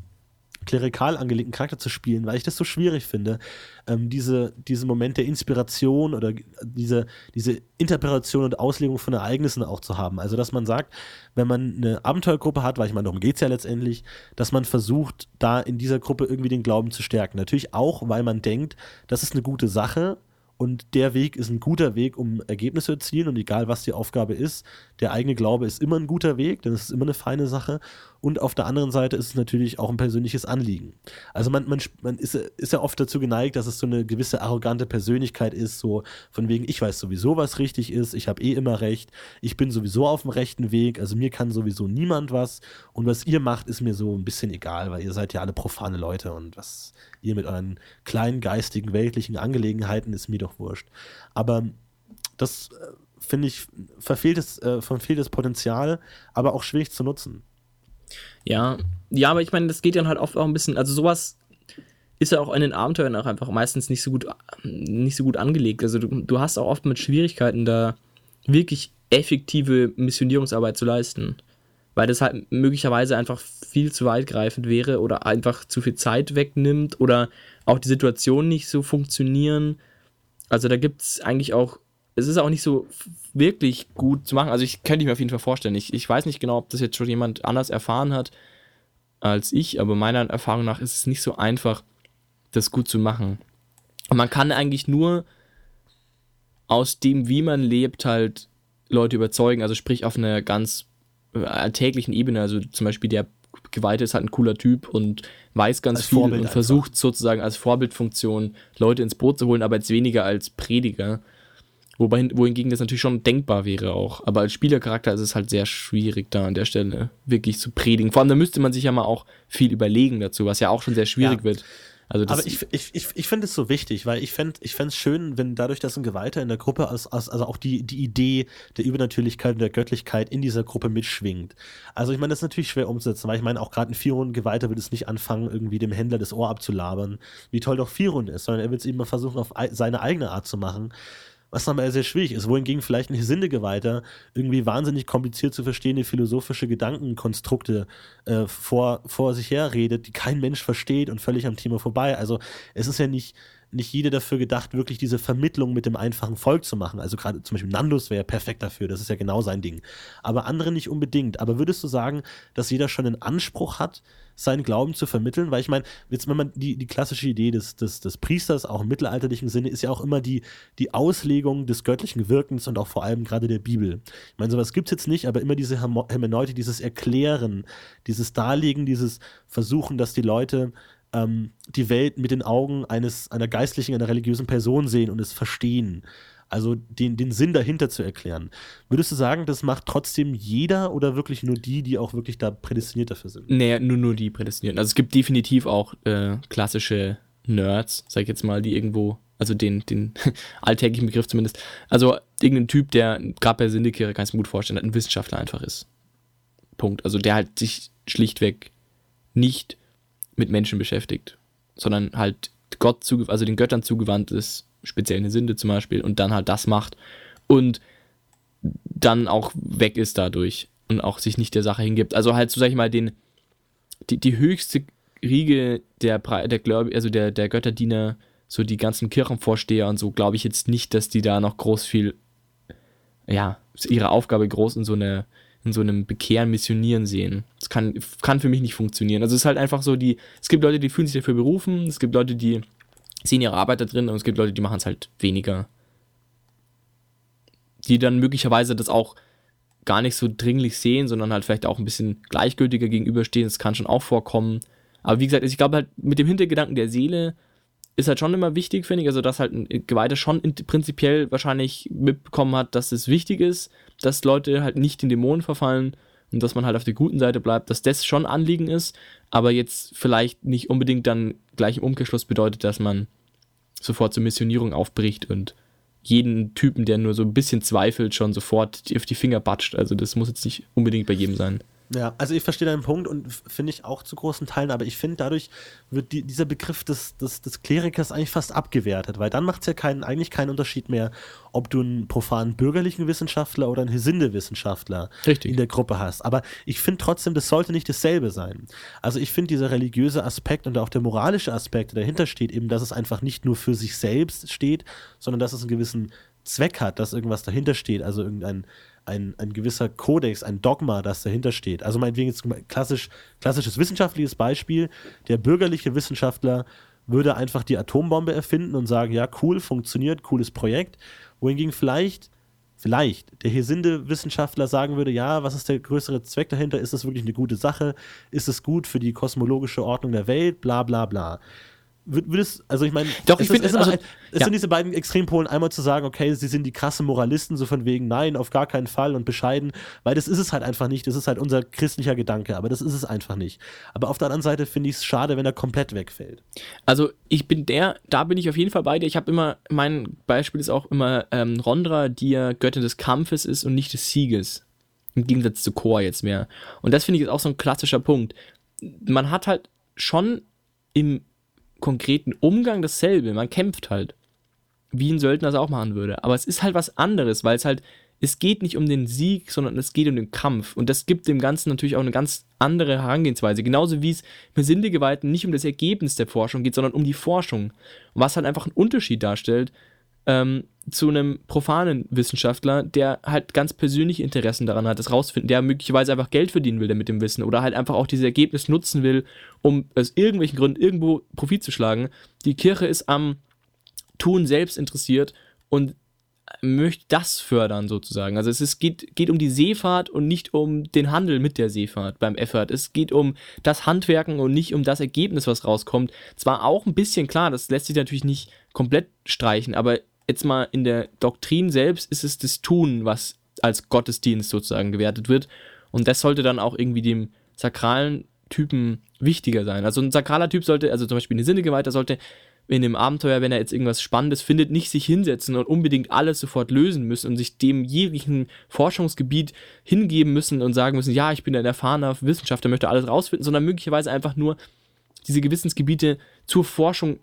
klerikal angelegten Charakter zu spielen, weil ich das so schwierig finde, ähm, diese, diesen Moment der Inspiration oder diese, diese Interpretation und Auslegung von Ereignissen auch zu haben. Also, dass man sagt, wenn man eine Abenteuergruppe hat, weil ich meine, darum geht es ja letztendlich, dass man versucht, da in dieser Gruppe irgendwie den Glauben zu stärken. Natürlich auch, weil man denkt, das ist eine gute Sache und der Weg ist ein guter Weg, um Ergebnisse zu erzielen. Und egal, was die Aufgabe ist, der eigene Glaube ist immer ein guter Weg, denn es ist immer eine feine Sache. Und auf der anderen Seite ist es natürlich auch ein persönliches Anliegen. Also man, man, man ist, ist ja oft dazu geneigt, dass es so eine gewisse arrogante Persönlichkeit ist, so von wegen, ich weiß sowieso, was richtig ist, ich habe eh immer recht, ich bin sowieso auf dem rechten Weg, also mir kann sowieso niemand was. Und was ihr macht, ist mir so ein bisschen egal, weil ihr seid ja alle profane Leute und was ihr mit euren kleinen geistigen, weltlichen Angelegenheiten ist mir doch wurscht. Aber das äh, finde ich verfehltes, äh, verfehltes Potenzial, aber auch schwierig zu nutzen. Ja, ja, aber ich meine, das geht dann halt oft auch ein bisschen, also sowas ist ja auch in den Abenteuern auch einfach meistens nicht so gut, nicht so gut angelegt. Also du, du hast auch oft mit Schwierigkeiten da wirklich effektive Missionierungsarbeit zu leisten weil das halt möglicherweise einfach viel zu weitgreifend wäre oder einfach zu viel Zeit wegnimmt oder auch die Situationen nicht so funktionieren. Also da gibt es eigentlich auch, es ist auch nicht so wirklich gut zu machen. Also ich könnte mir auf jeden Fall vorstellen. Ich, ich weiß nicht genau, ob das jetzt schon jemand anders erfahren hat als ich, aber meiner Erfahrung nach ist es nicht so einfach, das gut zu machen. Und man kann eigentlich nur aus dem, wie man lebt, halt Leute überzeugen, also sprich auf eine ganz alltäglichen Ebene. Also zum Beispiel der Geweihte ist halt ein cooler Typ und weiß ganz viel Vorbild und einfach. versucht sozusagen als Vorbildfunktion Leute ins Boot zu holen, aber jetzt weniger als Prediger. Wobei, wohingegen das natürlich schon denkbar wäre auch. Aber als Spielercharakter ist es halt sehr schwierig, da an der Stelle wirklich zu predigen. Vor allem, da müsste man sich ja mal auch viel überlegen dazu, was ja auch schon sehr schwierig ja. wird. Also Aber ich, ich, ich, ich finde es so wichtig, weil ich fände ich es schön, wenn dadurch, dass ein Geweihter in der Gruppe, als, als, also auch die, die Idee der Übernatürlichkeit und der Göttlichkeit in dieser Gruppe mitschwingt. Also ich meine, das ist natürlich schwer umzusetzen, weil ich meine, auch gerade ein Firon Geweihter wird es nicht anfangen, irgendwie dem Händler das Ohr abzulabern, wie toll doch Firon ist, sondern er wird es eben mal versuchen, auf seine eigene Art zu machen was dann aber sehr schwierig ist, wohingegen vielleicht ein Hinsindegeweihter irgendwie wahnsinnig kompliziert zu verstehende philosophische Gedankenkonstrukte äh, vor, vor sich her redet, die kein Mensch versteht und völlig am Thema vorbei. Also es ist ja nicht, nicht jede dafür gedacht, wirklich diese Vermittlung mit dem einfachen Volk zu machen. Also gerade zum Beispiel Nandus wäre perfekt dafür, das ist ja genau sein Ding. Aber andere nicht unbedingt. Aber würdest du sagen, dass jeder schon einen Anspruch hat, seinen Glauben zu vermitteln? Weil ich meine, jetzt, wenn man die, die klassische Idee des, des, des Priesters, auch im mittelalterlichen Sinne, ist ja auch immer die, die Auslegung des göttlichen Wirkens und auch vor allem gerade der Bibel. Ich meine, sowas gibt es jetzt nicht, aber immer diese Hermeneutik, dieses Erklären, dieses Darlegen, dieses Versuchen, dass die Leute ähm, die Welt mit den Augen eines, einer geistlichen, einer religiösen Person sehen und es verstehen. Also den, den Sinn dahinter zu erklären. Würdest du sagen, das macht trotzdem jeder oder wirklich nur die, die auch wirklich da prädestiniert dafür sind? Nee, nur, nur die prädestinierten. Also es gibt definitiv auch äh, klassische Nerds, sag ich jetzt mal, die irgendwo, also den, den alltäglichen Begriff zumindest, also irgendein Typ, der gerade bei Syndikere, kann ich mir gut vorstellen, ein Wissenschaftler einfach ist. Punkt. Also der halt sich schlichtweg nicht mit Menschen beschäftigt, sondern halt Gott zugewandt, also den Göttern zugewandt ist, speziell eine Sünde zum Beispiel, und dann halt das macht und dann auch weg ist dadurch und auch sich nicht der Sache hingibt. Also halt, so sag ich mal, den, die, die höchste Riege der, der also der, der Götterdiener, so die ganzen Kirchenvorsteher und so, glaube ich jetzt nicht, dass die da noch groß viel, ja, ihre Aufgabe groß in so eine in so einem Bekehren, Missionieren sehen. Das kann, kann für mich nicht funktionieren. Also es ist halt einfach so, die, es gibt Leute, die fühlen sich dafür berufen, es gibt Leute, die sehen ihre Arbeit da drin und es gibt Leute, die machen es halt weniger. Die dann möglicherweise das auch gar nicht so dringlich sehen, sondern halt vielleicht auch ein bisschen gleichgültiger gegenüberstehen. Das kann schon auch vorkommen. Aber wie gesagt, ich glaube halt mit dem Hintergedanken der Seele ist halt schon immer wichtig, finde ich. Also, dass halt ein Geweihter schon prinzipiell wahrscheinlich mitbekommen hat, dass es wichtig ist, dass Leute halt nicht in Dämonen verfallen und dass man halt auf der guten Seite bleibt, dass das schon Anliegen ist, aber jetzt vielleicht nicht unbedingt dann gleich im Umkehrschluss bedeutet, dass man sofort zur Missionierung aufbricht und jeden Typen, der nur so ein bisschen zweifelt, schon sofort auf die Finger batscht. Also das muss jetzt nicht unbedingt bei jedem sein. Ja, also ich verstehe deinen Punkt und finde ich auch zu großen Teilen, aber ich finde, dadurch wird die, dieser Begriff des, des, des Klerikers eigentlich fast abgewertet, weil dann macht es ja keinen, eigentlich keinen Unterschied mehr, ob du einen profanen bürgerlichen Wissenschaftler oder einen Hesinde-Wissenschaftler in der Gruppe hast. Aber ich finde trotzdem, das sollte nicht dasselbe sein. Also ich finde, dieser religiöse Aspekt und auch der moralische Aspekt, der dahinter steht, eben, dass es einfach nicht nur für sich selbst steht, sondern dass es einen gewissen Zweck hat, dass irgendwas dahinter steht, also irgendein ein, ein gewisser Kodex, ein Dogma, das dahinter steht. Also meinetwegen jetzt klassisch, klassisches wissenschaftliches Beispiel, der bürgerliche Wissenschaftler würde einfach die Atombombe erfinden und sagen, ja, cool, funktioniert, cooles Projekt. Wohingegen vielleicht, vielleicht der Hesinde-Wissenschaftler sagen würde, ja, was ist der größere Zweck dahinter? Ist das wirklich eine gute Sache? Ist es gut für die kosmologische Ordnung der Welt? Bla bla bla würdest, also ich meine, Doch, ich finde, es, also, es ja. sind diese beiden Extrempolen, einmal zu sagen, okay, sie sind die krasse Moralisten, so von wegen, nein, auf gar keinen Fall und bescheiden, weil das ist es halt einfach nicht, das ist halt unser christlicher Gedanke, aber das ist es einfach nicht. Aber auf der anderen Seite finde ich es schade, wenn er komplett wegfällt. Also ich bin der, da bin ich auf jeden Fall bei dir. Ich habe immer, mein Beispiel ist auch immer ähm, Rondra, die ja Göttin des Kampfes ist und nicht des Sieges. Im Gegensatz zu Chor jetzt mehr. Und das finde ich ist auch so ein klassischer Punkt. Man hat halt schon im konkreten Umgang dasselbe. Man kämpft halt. Wie ein Söldner es auch machen würde. Aber es ist halt was anderes, weil es halt, es geht nicht um den Sieg, sondern es geht um den Kampf. Und das gibt dem Ganzen natürlich auch eine ganz andere Herangehensweise. Genauso wie es mit Sindegeweihten nicht um das Ergebnis der Forschung geht, sondern um die Forschung. Was halt einfach einen Unterschied darstellt ähm, zu einem profanen Wissenschaftler, der halt ganz persönliche Interessen daran hat, das rauszufinden, der möglicherweise einfach Geld verdienen will mit dem Wissen oder halt einfach auch dieses Ergebnis nutzen will, um aus irgendwelchen Gründen irgendwo Profit zu schlagen. Die Kirche ist am Tun selbst interessiert und möchte das fördern sozusagen. Also es ist, geht, geht um die Seefahrt und nicht um den Handel mit der Seefahrt beim Effort. Es geht um das Handwerken und nicht um das Ergebnis, was rauskommt. Zwar auch ein bisschen klar, das lässt sich natürlich nicht komplett streichen, aber jetzt mal in der Doktrin selbst ist es das Tun, was als Gottesdienst sozusagen gewertet wird. Und das sollte dann auch irgendwie dem sakralen Typen wichtiger sein. Also ein sakraler Typ sollte, also zum Beispiel eine Sinnegeweihter sollte in dem Abenteuer, wenn er jetzt irgendwas Spannendes findet, nicht sich hinsetzen und unbedingt alles sofort lösen müssen und sich dem jeweiligen Forschungsgebiet hingeben müssen und sagen müssen, ja, ich bin ein erfahrener Wissenschaftler, möchte alles rausfinden, sondern möglicherweise einfach nur diese Gewissensgebiete zur Forschung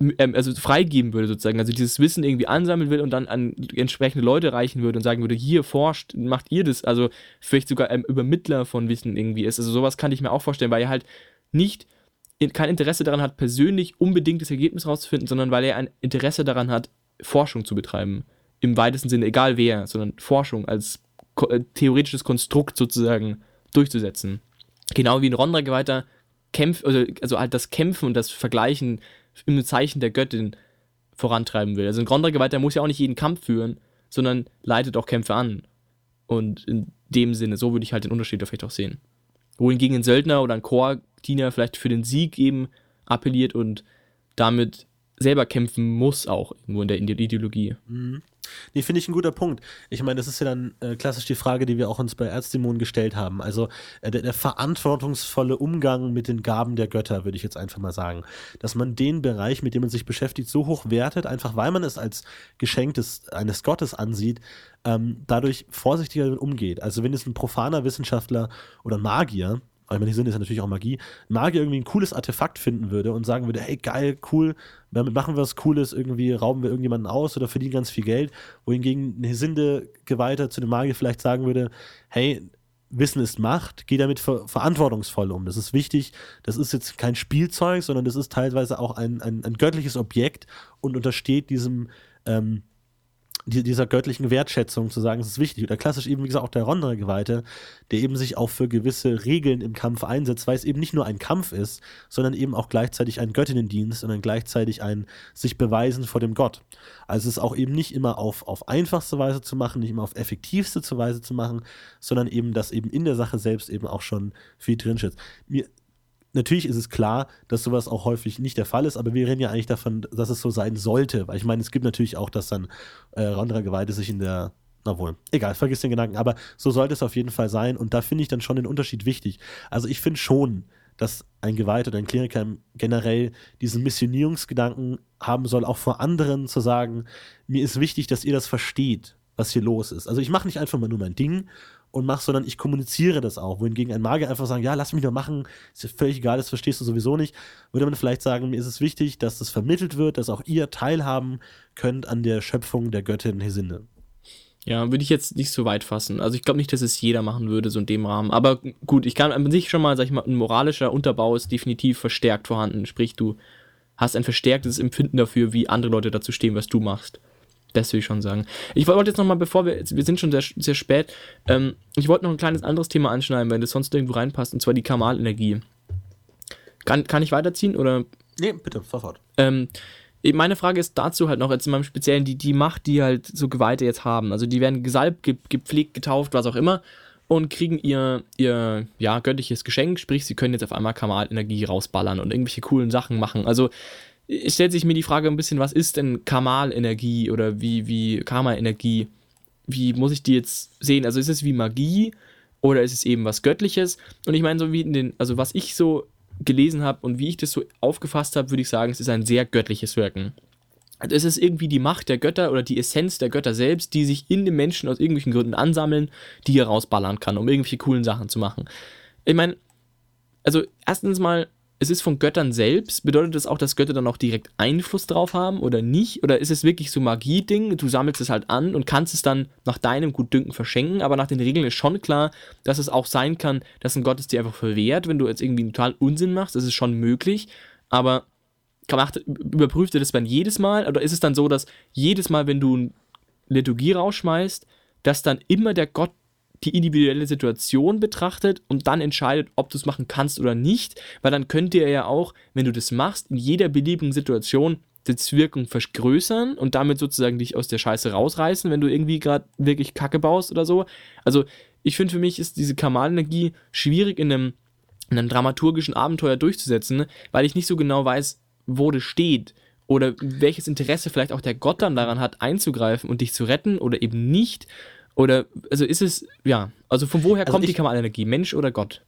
ähm, also freigeben würde sozusagen, also dieses Wissen irgendwie ansammeln will und dann an entsprechende Leute reichen würde und sagen würde, hier forscht, macht ihr das, also vielleicht sogar ein Übermittler von Wissen irgendwie ist. Also sowas kann ich mir auch vorstellen, weil er halt nicht kein Interesse daran hat, persönlich unbedingt das Ergebnis rauszufinden, sondern weil er ein Interesse daran hat, Forschung zu betreiben. Im weitesten Sinne, egal wer, sondern Forschung als äh, theoretisches Konstrukt sozusagen durchzusetzen. Genau wie ein Rondra-Geweihter kämpft, also, also halt das Kämpfen und das Vergleichen im Zeichen der Göttin vorantreiben will. Also ein Grondra-Geweihter muss ja auch nicht jeden Kampf führen, sondern leitet auch Kämpfe an. Und in dem Sinne, so würde ich halt den Unterschied vielleicht auch sehen. Wohingegen ein Söldner oder ein Chor-Diener vielleicht für den Sieg eben appelliert und damit selber kämpfen muss, auch irgendwo in der Ideologie. Mhm. Nee, finde ich ein guter Punkt. Ich meine, das ist ja dann äh, klassisch die Frage, die wir auch uns bei Erzdämonen gestellt haben. Also äh, der, der, verantwortungsvolle Umgang mit den Gaben der Götter, würde ich jetzt einfach mal sagen. Dass man den Bereich, mit dem man sich beschäftigt, so hoch wertet, einfach weil man es als Geschenk des, eines Gottes ansieht, ähm, dadurch vorsichtiger umgeht. Also wenn es ein profaner Wissenschaftler oder Magier weil meine Sinn ist ja natürlich auch Magie, Magier irgendwie ein cooles Artefakt finden würde und sagen würde, hey geil, cool, damit machen wir was Cooles, irgendwie rauben wir irgendjemanden aus oder verdienen ganz viel Geld, wohingegen ein Hesinde-Geweihter zu dem Magier vielleicht sagen würde, hey, Wissen ist Macht, geh damit ver verantwortungsvoll um. Das ist wichtig. Das ist jetzt kein Spielzeug, sondern das ist teilweise auch ein, ein, ein göttliches Objekt und untersteht diesem ähm, dieser göttlichen Wertschätzung zu sagen, es ist wichtig. Oder klassisch eben, wie gesagt, auch der Rondre-Geweihte, der eben sich auch für gewisse Regeln im Kampf einsetzt, weil es eben nicht nur ein Kampf ist, sondern eben auch gleichzeitig ein Göttinnendienst und dann gleichzeitig ein sich beweisen vor dem Gott. Also es ist auch eben nicht immer auf, auf einfachste Weise zu machen, nicht immer auf effektivste Weise zu machen, sondern eben, dass eben in der Sache selbst eben auch schon viel drinsteht. Mir, natürlich ist es klar, dass sowas auch häufig nicht der Fall ist, aber wir reden ja eigentlich davon, dass es so sein sollte. Weil ich meine, es gibt natürlich auch, dass dann äh, Rondra-Geweihte sich in der na wohl, egal, vergiss den Gedanken, aber so sollte es auf jeden Fall sein und da finde ich dann schon den Unterschied wichtig. Also ich finde schon, dass ein Geweihter oder ein Kleriker generell diesen Missionierungsgedanken haben soll, auch vor anderen zu sagen, mir ist wichtig, dass ihr das versteht, was hier los ist. Also ich mache nicht einfach mal nur mein Ding und mache, sondern ich kommuniziere das auch. Wohingegen ein Magier einfach sagen, ja, lass mich nur machen, ist ja völlig egal, das verstehst du sowieso nicht, würde man vielleicht sagen, mir ist es wichtig, dass das vermittelt wird, dass auch ihr teilhaben könnt an der Schöpfung der Göttin Hesinde. Ja, würde ich jetzt nicht so weit fassen. Also ich glaube nicht, dass es jeder machen würde, so in dem Rahmen. Aber gut, ich kann an sich schon mal, sag ich mal, ein moralischer Unterbau ist definitiv verstärkt vorhanden. Sprich, du hast ein verstärktes Empfinden dafür, wie andere Leute dazu stehen, was du machst. Das will ich schon sagen. Ich wollte jetzt nochmal, bevor wir, wir sind schon sehr, sehr spät, ähm, ich wollte noch ein kleines anderes Thema anschneiden, wenn das sonst irgendwo reinpasst, und zwar die Kamalenergie. Kann, kann ich weiterziehen oder? Nee, bitte, sofort. Ähm, meine Frage ist dazu halt noch, jetzt in meinem Speziellen, die, die Macht, die halt so Geweihte jetzt haben. Also die werden gesalbt, gepflegt, getauft, was auch immer und kriegen ihr, ihr ja, göttliches Geschenk, sprich, sie können jetzt auf einmal Kamalenergie rausballern und irgendwelche coolen Sachen machen. Also stellt sich mir die Frage ein bisschen, was ist denn Kamal-Energie oder wie, wie Karma-Energie? Wie muss ich die jetzt sehen? Also ist es wie Magie oder ist es eben was Göttliches? Und ich meine, so wie in den, also was ich so gelesen habe und wie ich das so aufgefasst habe, würde ich sagen, es ist ein sehr göttliches Wirken. Also es ist irgendwie die Macht der Götter oder die Essenz der Götter selbst, die sich in den Menschen aus irgendwelchen Gründen ansammeln, die er rausballern kann, um irgendwelche coolen Sachen zu machen. Ich meine, also erstens mal es ist von Göttern selbst. Bedeutet das auch, dass Götter dann auch direkt Einfluss drauf haben oder nicht? Oder ist es wirklich so Magie-Ding? Du sammelst es halt an und kannst es dann nach deinem Gutdünken verschenken, aber nach den Regeln ist schon klar, dass es auch sein kann, dass ein Gott es dir einfach verwehrt, wenn du jetzt irgendwie totalen Unsinn machst. Das ist schon möglich, aber überprüft ihr das dann jedes Mal? Oder ist es dann so, dass jedes Mal, wenn du eine Liturgie rausschmeißt, dass dann immer der Gott die individuelle Situation betrachtet und dann entscheidet, ob du es machen kannst oder nicht, weil dann könnte er ja auch, wenn du das machst, in jeder beliebigen Situation das Wirkung vergrößern und damit sozusagen dich aus der Scheiße rausreißen, wenn du irgendwie gerade wirklich Kacke baust oder so. Also ich finde für mich ist diese Kamalenergie schwierig in einem, in einem dramaturgischen Abenteuer durchzusetzen, weil ich nicht so genau weiß, wo das steht oder welches Interesse vielleicht auch der Gott dann daran hat, einzugreifen und dich zu retten oder eben nicht. Oder, also ist es, ja, also von woher also kommt ich, die Kamalenergie? Mensch oder Gott?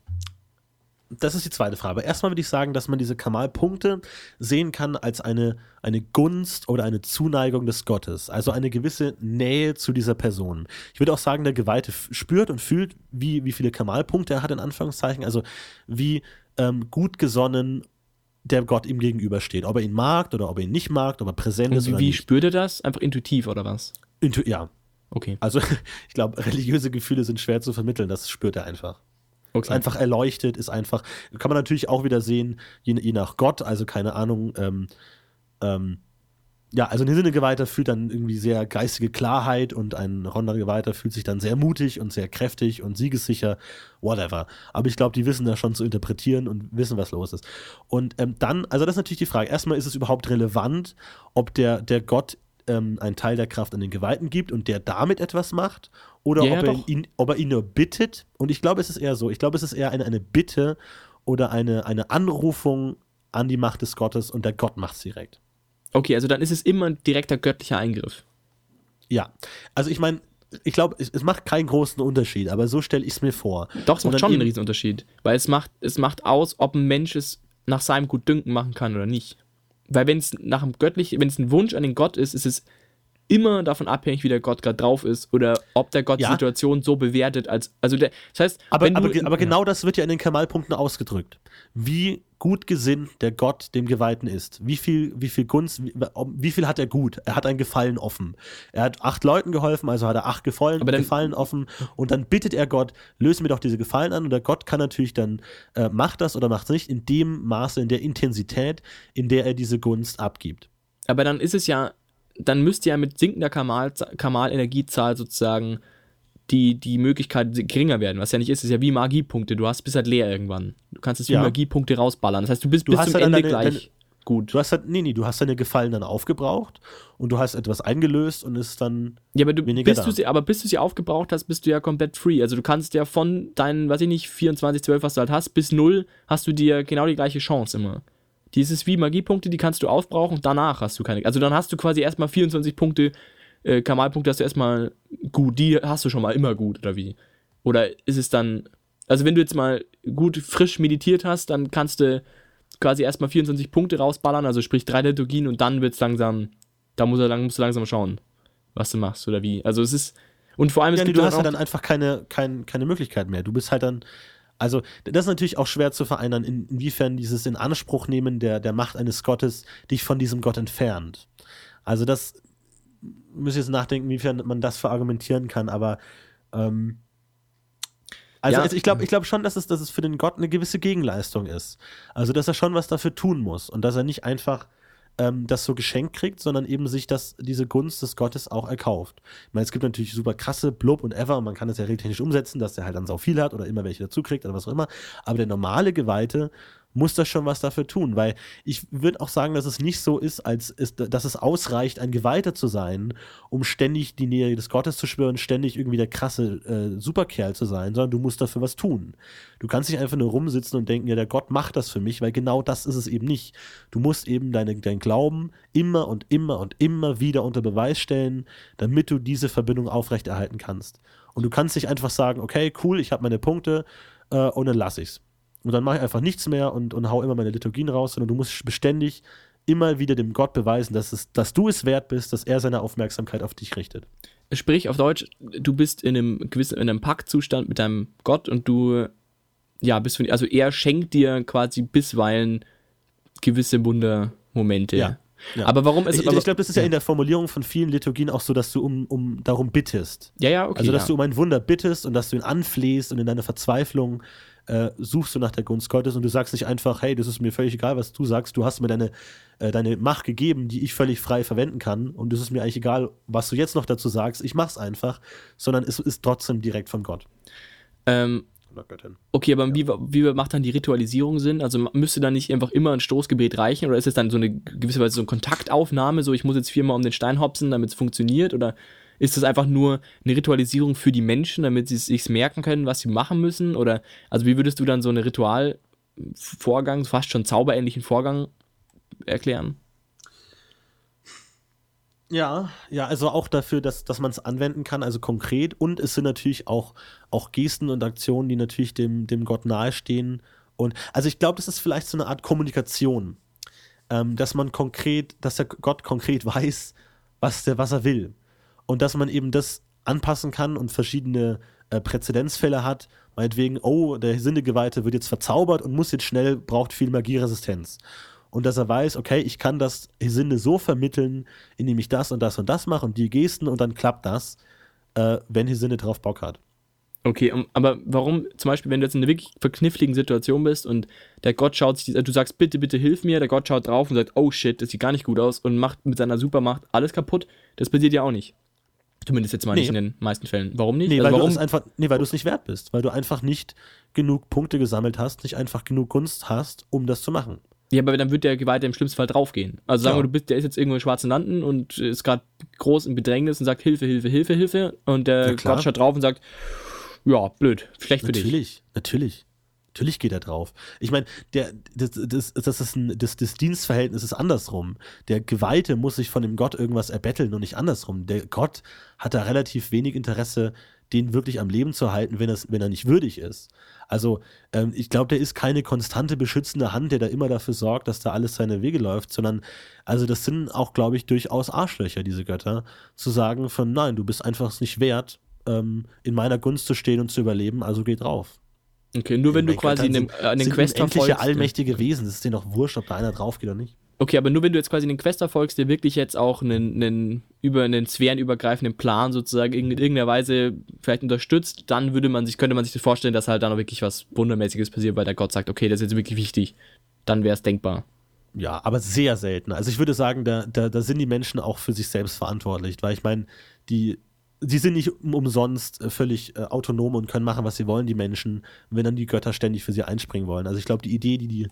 Das ist die zweite Frage. Erstmal würde ich sagen, dass man diese Kamalpunkte sehen kann als eine, eine Gunst oder eine Zuneigung des Gottes, also eine gewisse Nähe zu dieser Person. Ich würde auch sagen, der Geweihte spürt und fühlt, wie, wie viele Kamalpunkte er hat, in Anführungszeichen, also wie ähm, gut gesonnen der Gott ihm gegenübersteht. Ob er ihn mag oder ob er ihn nicht mag, ob er präsent und ist oder wie nicht. Wie spürt er das? Einfach intuitiv oder was? Intu ja, Okay. Also, ich glaube, religiöse Gefühle sind schwer zu vermitteln, das spürt er einfach. Okay. Ist einfach erleuchtet, ist einfach, kann man natürlich auch wieder sehen, je, je nach Gott, also keine Ahnung, ähm, ähm, ja, also ein Sinnegeweihter fühlt dann irgendwie sehr geistige Klarheit und ein Ronda-Geweihter fühlt sich dann sehr mutig und sehr kräftig und siegessicher, whatever. Aber ich glaube, die wissen das schon zu interpretieren und wissen, was los ist. Und ähm, dann, also das ist natürlich die Frage, erstmal ist es überhaupt relevant, ob der, der Gott ähm, einen Teil der Kraft an den Geweihten gibt und der damit etwas macht oder ja, ob, er ihn, ob er ihn nur bittet. Und ich glaube, es ist eher so. Ich glaube, es ist eher eine, eine Bitte oder eine, eine Anrufung an die Macht des Gottes und der Gott macht es direkt. Okay, also dann ist es immer ein direkter göttlicher Eingriff. Ja, also ich meine, ich glaube, es, es, macht keinen großen Unterschied, aber so stelle ich es mir vor. Doch, es macht schon einen riesen Unterschied, weil es macht, es macht aus, ob ein Mensch es nach seinem Gutdünken machen kann oder nicht. Weil wenn es nach einem göttlichen, wenn es ein Wunsch an den Gott ist, ist es immer davon abhängig, wie der Gott gerade drauf ist oder ob der Gott ja. die Situation so bewertet als also der, das heißt, aber, aber, du, aber genau das wird ja in den Kamalpunkten ausgedrückt. Wie gut gesinnt der Gott dem Geweihten ist. Wie viel, wie viel Gunst, wie, wie, viel hat er gut? Er hat ein Gefallen offen. Er hat acht Leuten geholfen, also hat er acht Gefallen, dann, Gefallen offen und dann bittet er Gott, löse mir doch diese Gefallen an und der Gott kann natürlich dann, äh, macht das oder macht es nicht in dem Maße, in der Intensität, in der er diese Gunst abgibt. Aber dann ist es ja dann müsste ja mit sinkender Kamal-Energiezahl Kamal sozusagen die, die Möglichkeit geringer werden. Was ja nicht ist, ist ja wie Magiepunkte. Du hast bist halt leer irgendwann. Du kannst es wie ja. Magiepunkte rausballern. Das heißt, du bist du bis zum halt Ende deine, gleich. Deine, gut. Du hast halt, nee, nee, du hast deine Gefallen dann aufgebraucht und du hast etwas eingelöst und ist dann ja, aber du, weniger bis du sie, aber bis du sie aufgebraucht hast, bist du ja komplett free. Also du kannst ja von deinen, weiß ich nicht, 24, 12, was du halt hast, bis 0 hast du dir genau die gleiche Chance immer. Dieses wie Magiepunkte, die kannst du aufbrauchen, danach hast du keine. Also dann hast du quasi erstmal 24 Punkte, äh, Kamalpunkte hast du erstmal gut, die hast du schon mal immer gut, oder wie? Oder ist es dann. Also wenn du jetzt mal gut frisch meditiert hast, dann kannst du quasi erstmal 24 Punkte rausballern, also sprich drei Liturgien und dann wird es langsam, da musst du, musst du langsam schauen, was du machst oder wie. Also es ist. Und vor allem, ja, es nee, du hast ja dann einfach keine, kein, keine Möglichkeit mehr. Du bist halt dann also, das ist natürlich auch schwer zu vereinern, inwiefern dieses in Anspruch nehmen der, der Macht eines Gottes dich von diesem Gott entfernt. Also, das muss ich jetzt nachdenken, inwiefern man das verargumentieren kann, aber ähm, also ja. ich glaube ich glaub schon, dass es, dass es für den Gott eine gewisse Gegenleistung ist. Also, dass er schon was dafür tun muss und dass er nicht einfach ähm, das so geschenkt kriegt, sondern eben sich das, diese Gunst des Gottes auch erkauft. Ich meine, es gibt natürlich super krasse Blub und Ever und man kann das ja technisch umsetzen, dass der halt dann sau viel hat oder immer welche dazu kriegt oder was auch immer. Aber der normale Geweihte muss das schon was dafür tun, weil ich würde auch sagen, dass es nicht so ist, als ist, dass es ausreicht, ein Geweihter zu sein, um ständig die Nähe des Gottes zu schwören, ständig irgendwie der krasse äh, Superkerl zu sein, sondern du musst dafür was tun. Du kannst nicht einfach nur rumsitzen und denken, ja, der Gott macht das für mich, weil genau das ist es eben nicht. Du musst eben deine, dein Glauben immer und immer und immer wieder unter Beweis stellen, damit du diese Verbindung aufrechterhalten kannst. Und du kannst nicht einfach sagen, okay, cool, ich habe meine Punkte äh, und dann lasse ich's. Und dann mache ich einfach nichts mehr und, und hau immer meine Liturgien raus, sondern du musst beständig immer wieder dem Gott beweisen, dass, es, dass du es wert bist, dass er seine Aufmerksamkeit auf dich richtet. Sprich auf Deutsch, du bist in einem gewissen, in einem Paktzustand mit deinem Gott und du, ja, bist von, also er schenkt dir quasi bisweilen gewisse Wundermomente. Ja. Ja. Aber warum ist Ich, ich glaube, das ist ja. ja. in der Formulierung von vielen Liturgien auch so, dass du um, um darum bittest. Ja, ja, okay. Also, dass ja. du um ein Wunder bittest und dass du ihn anflehst und in deiner Verzweiflung äh, suchst du nach der Gunst Gottes und du sagst nicht einfach, hey, das ist mir völlig egal, was du sagst, du hast mir deine, äh, deine Macht gegeben, die ich völlig frei verwenden kann und es ist mir eigentlich egal, was du jetzt noch dazu sagst, ich mach's einfach, sondern es ist trotzdem direkt von Gott. Ähm, Okay, aber ja. wie, wie macht dann die Ritualisierung Sinn? Also müsste dann nicht einfach immer ein Stoßgebet reichen oder ist es dann so eine gewisse Weise so eine Kontaktaufnahme, so ich muss jetzt viermal um den Stein hopsen, damit es funktioniert oder ist das einfach nur eine Ritualisierung für die Menschen, damit sie sich merken können, was sie machen müssen? Oder also wie würdest du dann so einen Ritualvorgang, fast schon zauberähnlichen Vorgang erklären? Ja, ja, also auch dafür, dass, dass man es anwenden kann, also konkret. Und es sind natürlich auch, auch Gesten und Aktionen, die natürlich dem, dem Gott nahestehen. Und also ich glaube, das ist vielleicht so eine Art Kommunikation, ähm, dass man konkret, dass der Gott konkret weiß, was, der, was er will und dass man eben das anpassen kann und verschiedene äh, Präzedenzfälle hat. Meinetwegen, oh, der Sinnegeweihte wird jetzt verzaubert und muss jetzt schnell, braucht viel Magieresistenz. Und dass er weiß, okay, ich kann das Sinne so vermitteln, indem ich das und das und das mache und die Gesten und dann klappt das, äh, wenn Sinne drauf Bock hat. Okay, aber warum, zum Beispiel, wenn du jetzt in einer wirklich verkniffligen Situation bist und der Gott schaut sich, du sagst, bitte, bitte hilf mir, der Gott schaut drauf und sagt, oh shit, das sieht gar nicht gut aus und macht mit seiner Supermacht alles kaputt, das passiert ja auch nicht. Zumindest jetzt mal nee. nicht in den meisten Fällen. Warum nicht? Nee, also weil, warum? Du einfach, nee, weil du es nicht wert bist. Weil du einfach nicht genug Punkte gesammelt hast, nicht einfach genug Gunst hast, um das zu machen. Ja, aber dann wird der Geweihte im schlimmsten Fall draufgehen. Also sagen wir, du bist, der ist jetzt irgendwo in schwarzen Landen und ist gerade groß im Bedrängnis und sagt Hilfe, Hilfe, Hilfe, Hilfe. Und der ja, Gott schaut drauf und sagt, ja, blöd, schlecht für natürlich, dich. Natürlich, natürlich. Natürlich geht er drauf. Ich meine, der, das, das, das, ist ein, das, das Dienstverhältnis ist andersrum. Der Geweihte muss sich von dem Gott irgendwas erbetteln und nicht andersrum. Der Gott hat da relativ wenig Interesse, den wirklich am Leben zu halten, wenn, wenn er nicht würdig ist. Also ähm, ich glaube, der ist keine konstante beschützende Hand, der da immer dafür sorgt, dass da alles seine Wege läuft, sondern also das sind auch, glaube ich, durchaus Arschlöcher, diese Götter, zu sagen von nein, du bist einfach nicht wert, ähm, in meiner Gunst zu stehen und zu überleben, also geh drauf. Okay, nur wenn du quasi in äh, den Quest verfolgst. allmächtige Wesen, das ist dir doch wurscht, ob da einer drauf geht oder nicht. Okay, aber nur wenn du jetzt quasi den Quest erfolgst, der wirklich jetzt auch einen, einen über einen sphärenübergreifenden Plan sozusagen in irgendeiner Weise vielleicht unterstützt, dann würde man sich, könnte man sich das vorstellen, dass halt dann auch wirklich was Wundermäßiges passiert, weil der Gott sagt, okay, das ist jetzt wirklich wichtig. Dann wäre es denkbar. Ja, aber sehr selten. Also ich würde sagen, da, da, da sind die Menschen auch für sich selbst verantwortlich, weil ich meine, die sie sind nicht umsonst äh, völlig äh, autonom und können machen, was sie wollen, die Menschen, wenn dann die Götter ständig für sie einspringen wollen. Also ich glaube, die Idee, die, die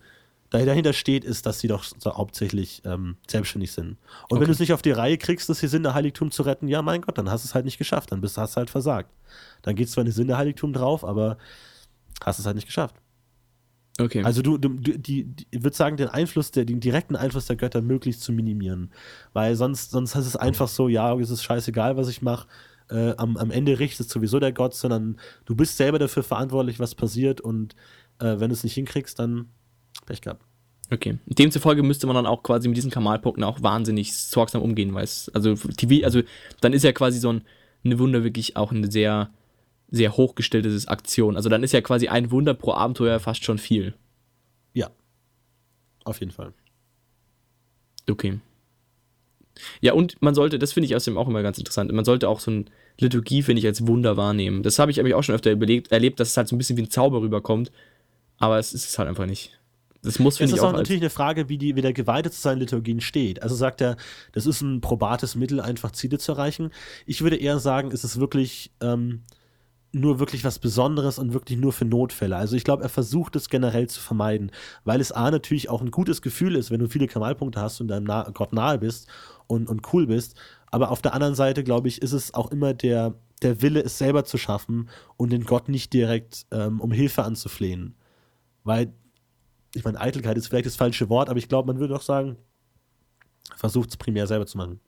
dahinter steht, ist, dass sie doch so hauptsächlich ähm, selbstständig sind. Und okay. wenn du es nicht auf die Reihe kriegst, das Sinne-Heiligtum zu retten, ja, mein Gott, dann hast du es halt nicht geschafft, dann bist, hast du halt versagt. Dann geht zwar ein Sinne-Heiligtum drauf, aber hast es halt nicht geschafft. Okay. Also du, du die, die, ich würde sagen, den Einfluss, der, den direkten Einfluss der Götter möglichst zu minimieren. Weil sonst, sonst ist es einfach so, ja, es ist scheißegal, was ich mache äh, am, am Ende richtet sowieso der Gott, sondern du bist selber dafür verantwortlich, was passiert und äh, wenn du es nicht hinkriegst, dann Pech gehabt. Okay. Demzufolge müsste man dann auch quasi mit diesen Kamalpunkten auch wahnsinnig sorgsam umgehen, weil es, also TV, also dann ist ja quasi so ein, eine Wunder wirklich auch eine sehr, sehr hochgestellte Aktion. Also dann ist ja quasi ein Wunder pro Abenteuer fast schon viel. Ja. Auf jeden Fall. Okay. Ja, und man sollte, das finde ich außerdem auch immer ganz interessant, man sollte auch so eine Liturgie, finde ich, als Wunder wahrnehmen. Das habe ich aber auch schon öfter überlegt, erlebt, dass es halt so ein bisschen wie ein Zauber rüberkommt, aber es ist es halt einfach nicht. Das muss, finde ich, auch. Das ist auch natürlich eine Frage, wie, die, wie der Geweihte zu seinen Liturgien steht. Also sagt er, das ist ein probates Mittel, einfach Ziele zu erreichen. Ich würde eher sagen, ist es wirklich ähm, nur wirklich was Besonderes und wirklich nur für Notfälle. Also ich glaube, er versucht es generell zu vermeiden, weil es A natürlich auch ein gutes Gefühl ist, wenn du viele Kamalpunkte hast und deinem Na Gott nahe bist und, und cool bist. Aber auf der anderen Seite, glaube ich, ist es auch immer der, der Wille, es selber zu schaffen und den Gott nicht direkt ähm, um Hilfe anzuflehen. Weil, ich meine, Eitelkeit ist vielleicht das falsche Wort, aber ich glaube, man würde doch sagen, versucht es primär selber zu machen.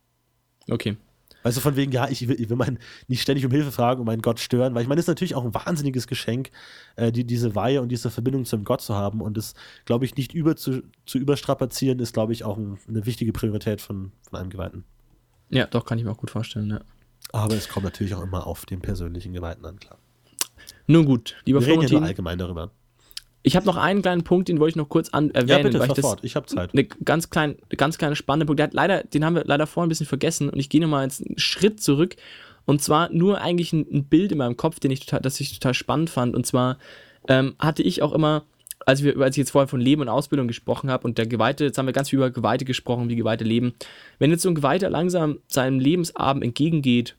Okay. Weißt du, von wegen, ja, ich will, ich will meinen nicht ständig um Hilfe fragen und meinen Gott stören, weil ich meine, es ist natürlich auch ein wahnsinniges Geschenk, äh, die, diese Weihe und diese Verbindung zum Gott zu haben und das, glaube ich, nicht über zu, zu überstrapazieren, ist, glaube ich, auch ein, eine wichtige Priorität von, von einem Geweihten. Ja, doch, kann ich mir auch gut vorstellen, ja. Aber es kommt natürlich auch immer auf den persönlichen Geweihten an, klar. Nun gut, lieber Wir reden ja allgemein darüber. Ich habe noch einen kleinen Punkt, den wollte ich noch kurz an erwähnen. Ja, bitte, weil ich ich habe Zeit. Eine ganz, klein, ganz kleine spannende Punkt. Leider, den haben wir leider vorhin ein bisschen vergessen und ich gehe nochmal einen Schritt zurück. Und zwar nur eigentlich ein, ein, Bild in meinem Kopf, den ich total, das ich total spannend fand. Und zwar ähm, hatte ich auch immer, als, wir, als ich jetzt vorher von Leben und Ausbildung gesprochen habe und der Geweihte, jetzt haben wir ganz viel über Geweihte gesprochen, wie Geweihte leben. Wenn jetzt so ein Geweihter langsam seinem Lebensabend entgegengeht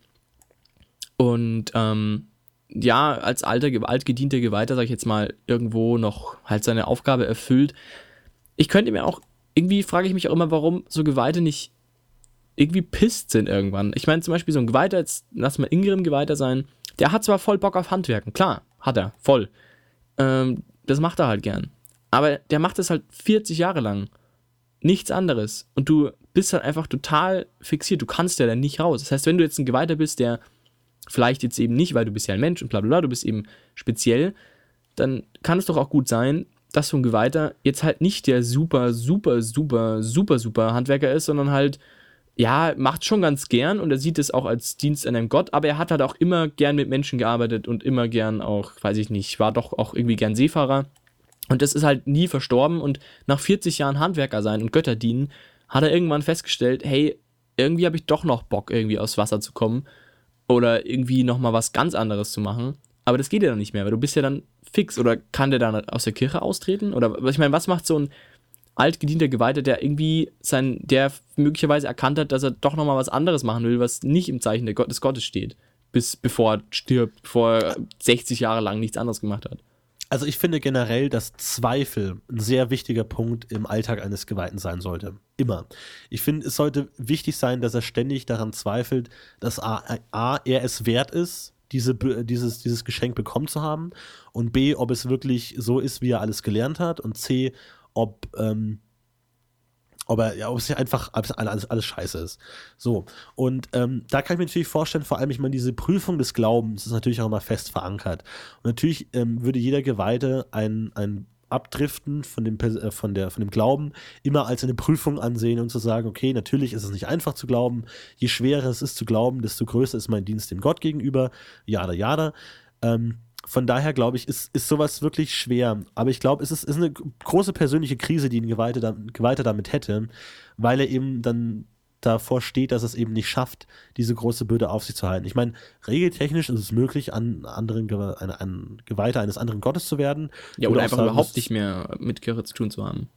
und ähm, ja, als alter, altgedienter Geweihter, sag ich jetzt mal, irgendwo noch halt seine Aufgabe erfüllt. Ich könnte mir auch, irgendwie frage ich mich auch immer, warum so Geweihte nicht irgendwie pisst sind irgendwann. Ich meine, zum Beispiel so ein Geweihter, jetzt lass mal Ingrim Geweihter sein, der hat zwar voll Bock auf Handwerken, klar, hat er, voll. Ähm, das macht er halt gern. Aber der macht das halt 40 Jahre lang. Nichts anderes. Und du bist halt einfach total fixiert. Du kannst ja dann nicht raus. Das heißt, wenn du jetzt ein Geweihter bist, der vielleicht jetzt eben nicht, weil du bist ja ein Mensch und bla bla bla, du bist eben speziell, dann kann es doch auch gut sein, dass so ein Geweihter jetzt halt nicht der super, super, super, super, super Handwerker ist, sondern halt, ja, macht schon ganz gern und er sieht es auch als Dienst an einem Gott, aber er hat halt auch immer gern mit Menschen gearbeitet und immer gern auch, weiß ich nicht, war doch auch irgendwie gern Seefahrer. Und das ist halt nie verstorben und nach 40 Jahren Handwerker sein und Götter dienen, hat er irgendwann festgestellt, hey, irgendwie habe ich doch noch Bock, irgendwie aufs Wasser zu kommen oder irgendwie nochmal was ganz anderes zu machen. Aber das geht ja dann nicht mehr, weil du bist ja dann fix. Oder kann der dann aus der Kirche austreten? Oder ich meine, was macht so ein altgedienter Geweihter, der irgendwie sein, der möglicherweise erkannt hat, dass er doch nochmal was anderes machen will, was nicht im Zeichen des Gottes steht, bis bevor er stirbt, bevor er 60 Jahre lang nichts anderes gemacht hat. Also ich finde generell, dass Zweifel ein sehr wichtiger Punkt im Alltag eines Geweihten sein sollte. Immer. Ich finde, es sollte wichtig sein, dass er ständig daran zweifelt, dass A, A er es wert ist, diese, dieses, dieses Geschenk bekommen zu haben und B, ob es wirklich so ist, wie er alles gelernt hat und C, ob, ähm, ob er, ja, ob es einfach alles, alles, alles scheiße ist. So. Und ähm, da kann ich mir natürlich vorstellen, vor allem, ich meine, diese Prüfung des Glaubens ist natürlich auch immer fest verankert. Und natürlich ähm, würde jeder Geweihte ein, ein Abdriften von dem, äh, von, der, von dem Glauben immer als eine Prüfung ansehen und zu sagen, okay, natürlich ist es nicht einfach zu glauben. Je schwerer es ist zu glauben, desto größer ist mein Dienst dem Gott gegenüber. Jada, jada. Ähm, von daher glaube ich, ist, ist sowas wirklich schwer. Aber ich glaube, es ist, ist eine große persönliche Krise, die ein Geweihter, Geweihter damit hätte, weil er eben dann davor steht, dass es eben nicht schafft, diese große Bürde auf sich zu halten. Ich meine, regeltechnisch ist es möglich, an anderen ein, ein Geweihter eines anderen Gottes zu werden. Ja, oder, oder einfach sagen, überhaupt nicht mehr mit Kirche zu tun zu haben.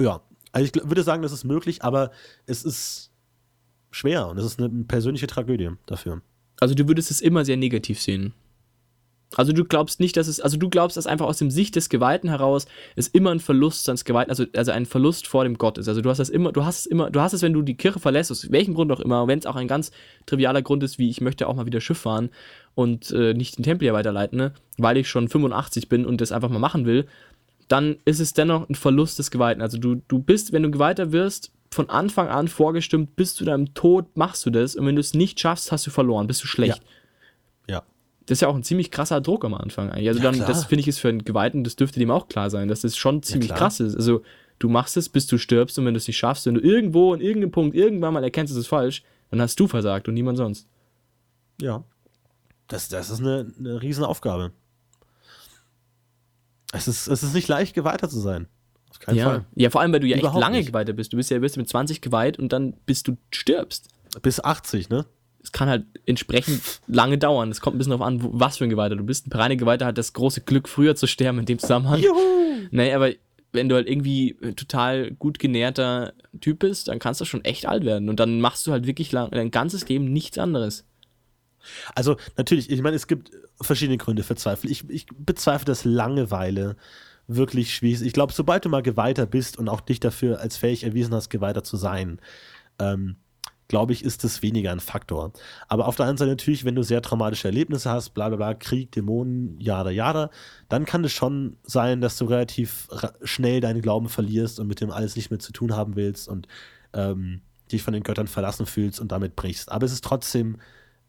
Ja, also ich würde sagen, das ist möglich, aber es ist schwer und es ist eine persönliche Tragödie dafür. Also du würdest es immer sehr negativ sehen. Also du glaubst nicht, dass es, also du glaubst, dass einfach aus dem Sicht des Geweihten heraus es immer ein Verlust seines Geweihten, also, also ein Verlust vor dem Gott ist. Also du hast das immer, du hast es immer, du hast es, wenn du die Kirche verlässt, aus welchem Grund auch immer, wenn es auch ein ganz trivialer Grund ist, wie ich möchte auch mal wieder Schiff fahren und äh, nicht den Tempel hier weiterleiten, ne, weil ich schon 85 bin und das einfach mal machen will, dann ist es dennoch ein Verlust des Geweihten. Also du, du bist, wenn du Geweihter wirst, von Anfang an vorgestimmt, bis zu deinem Tod machst du das und wenn du es nicht schaffst, hast du verloren, bist du schlecht. Ja. Das ist ja auch ein ziemlich krasser Druck am Anfang eigentlich. Also ja, dann, klar. das finde ich ist für einen Geweihten, das dürfte dem auch klar sein, dass das schon ziemlich ja, krass ist. Also du machst es, bis du stirbst und wenn du es nicht schaffst, wenn du irgendwo an irgendeinem Punkt irgendwann mal erkennst, es ist falsch, dann hast du versagt und niemand sonst. Ja. Das, das ist eine, eine Riesenaufgabe. Es ist, es ist nicht leicht, Geweihter zu sein. Auf keinen ja. Fall. Ja, vor allem, weil du ja Überhaupt echt lange nicht. Geweihter bist. Du bist ja bist mit 20 geweiht und dann bis du stirbst. Bis 80, ne? Es kann halt entsprechend lange dauern. Es kommt ein bisschen darauf an, was für ein Geweihter du bist. Ein reine Geweihter hat das große Glück, früher zu sterben in dem Zusammenhang. Juhu! Nee, aber wenn du halt irgendwie total gut genährter Typ bist, dann kannst du schon echt alt werden. Und dann machst du halt wirklich lang, dein ganzes Leben nichts anderes. Also natürlich, ich meine, es gibt verschiedene Gründe für Zweifel. Ich, ich bezweifle, dass Langeweile wirklich schwierig ist. Ich glaube, sobald du mal Geweihter bist und auch dich dafür als fähig erwiesen hast, Geweihter zu sein, ähm, glaube ich, ist das weniger ein Faktor. Aber auf der anderen Seite natürlich, wenn du sehr traumatische Erlebnisse hast, bla bla bla, Krieg, Dämonen, jada jada, dann kann es schon sein, dass du relativ schnell deinen Glauben verlierst und mit dem alles nicht mehr zu tun haben willst und ähm, dich von den Göttern verlassen fühlst und damit brichst. Aber es ist trotzdem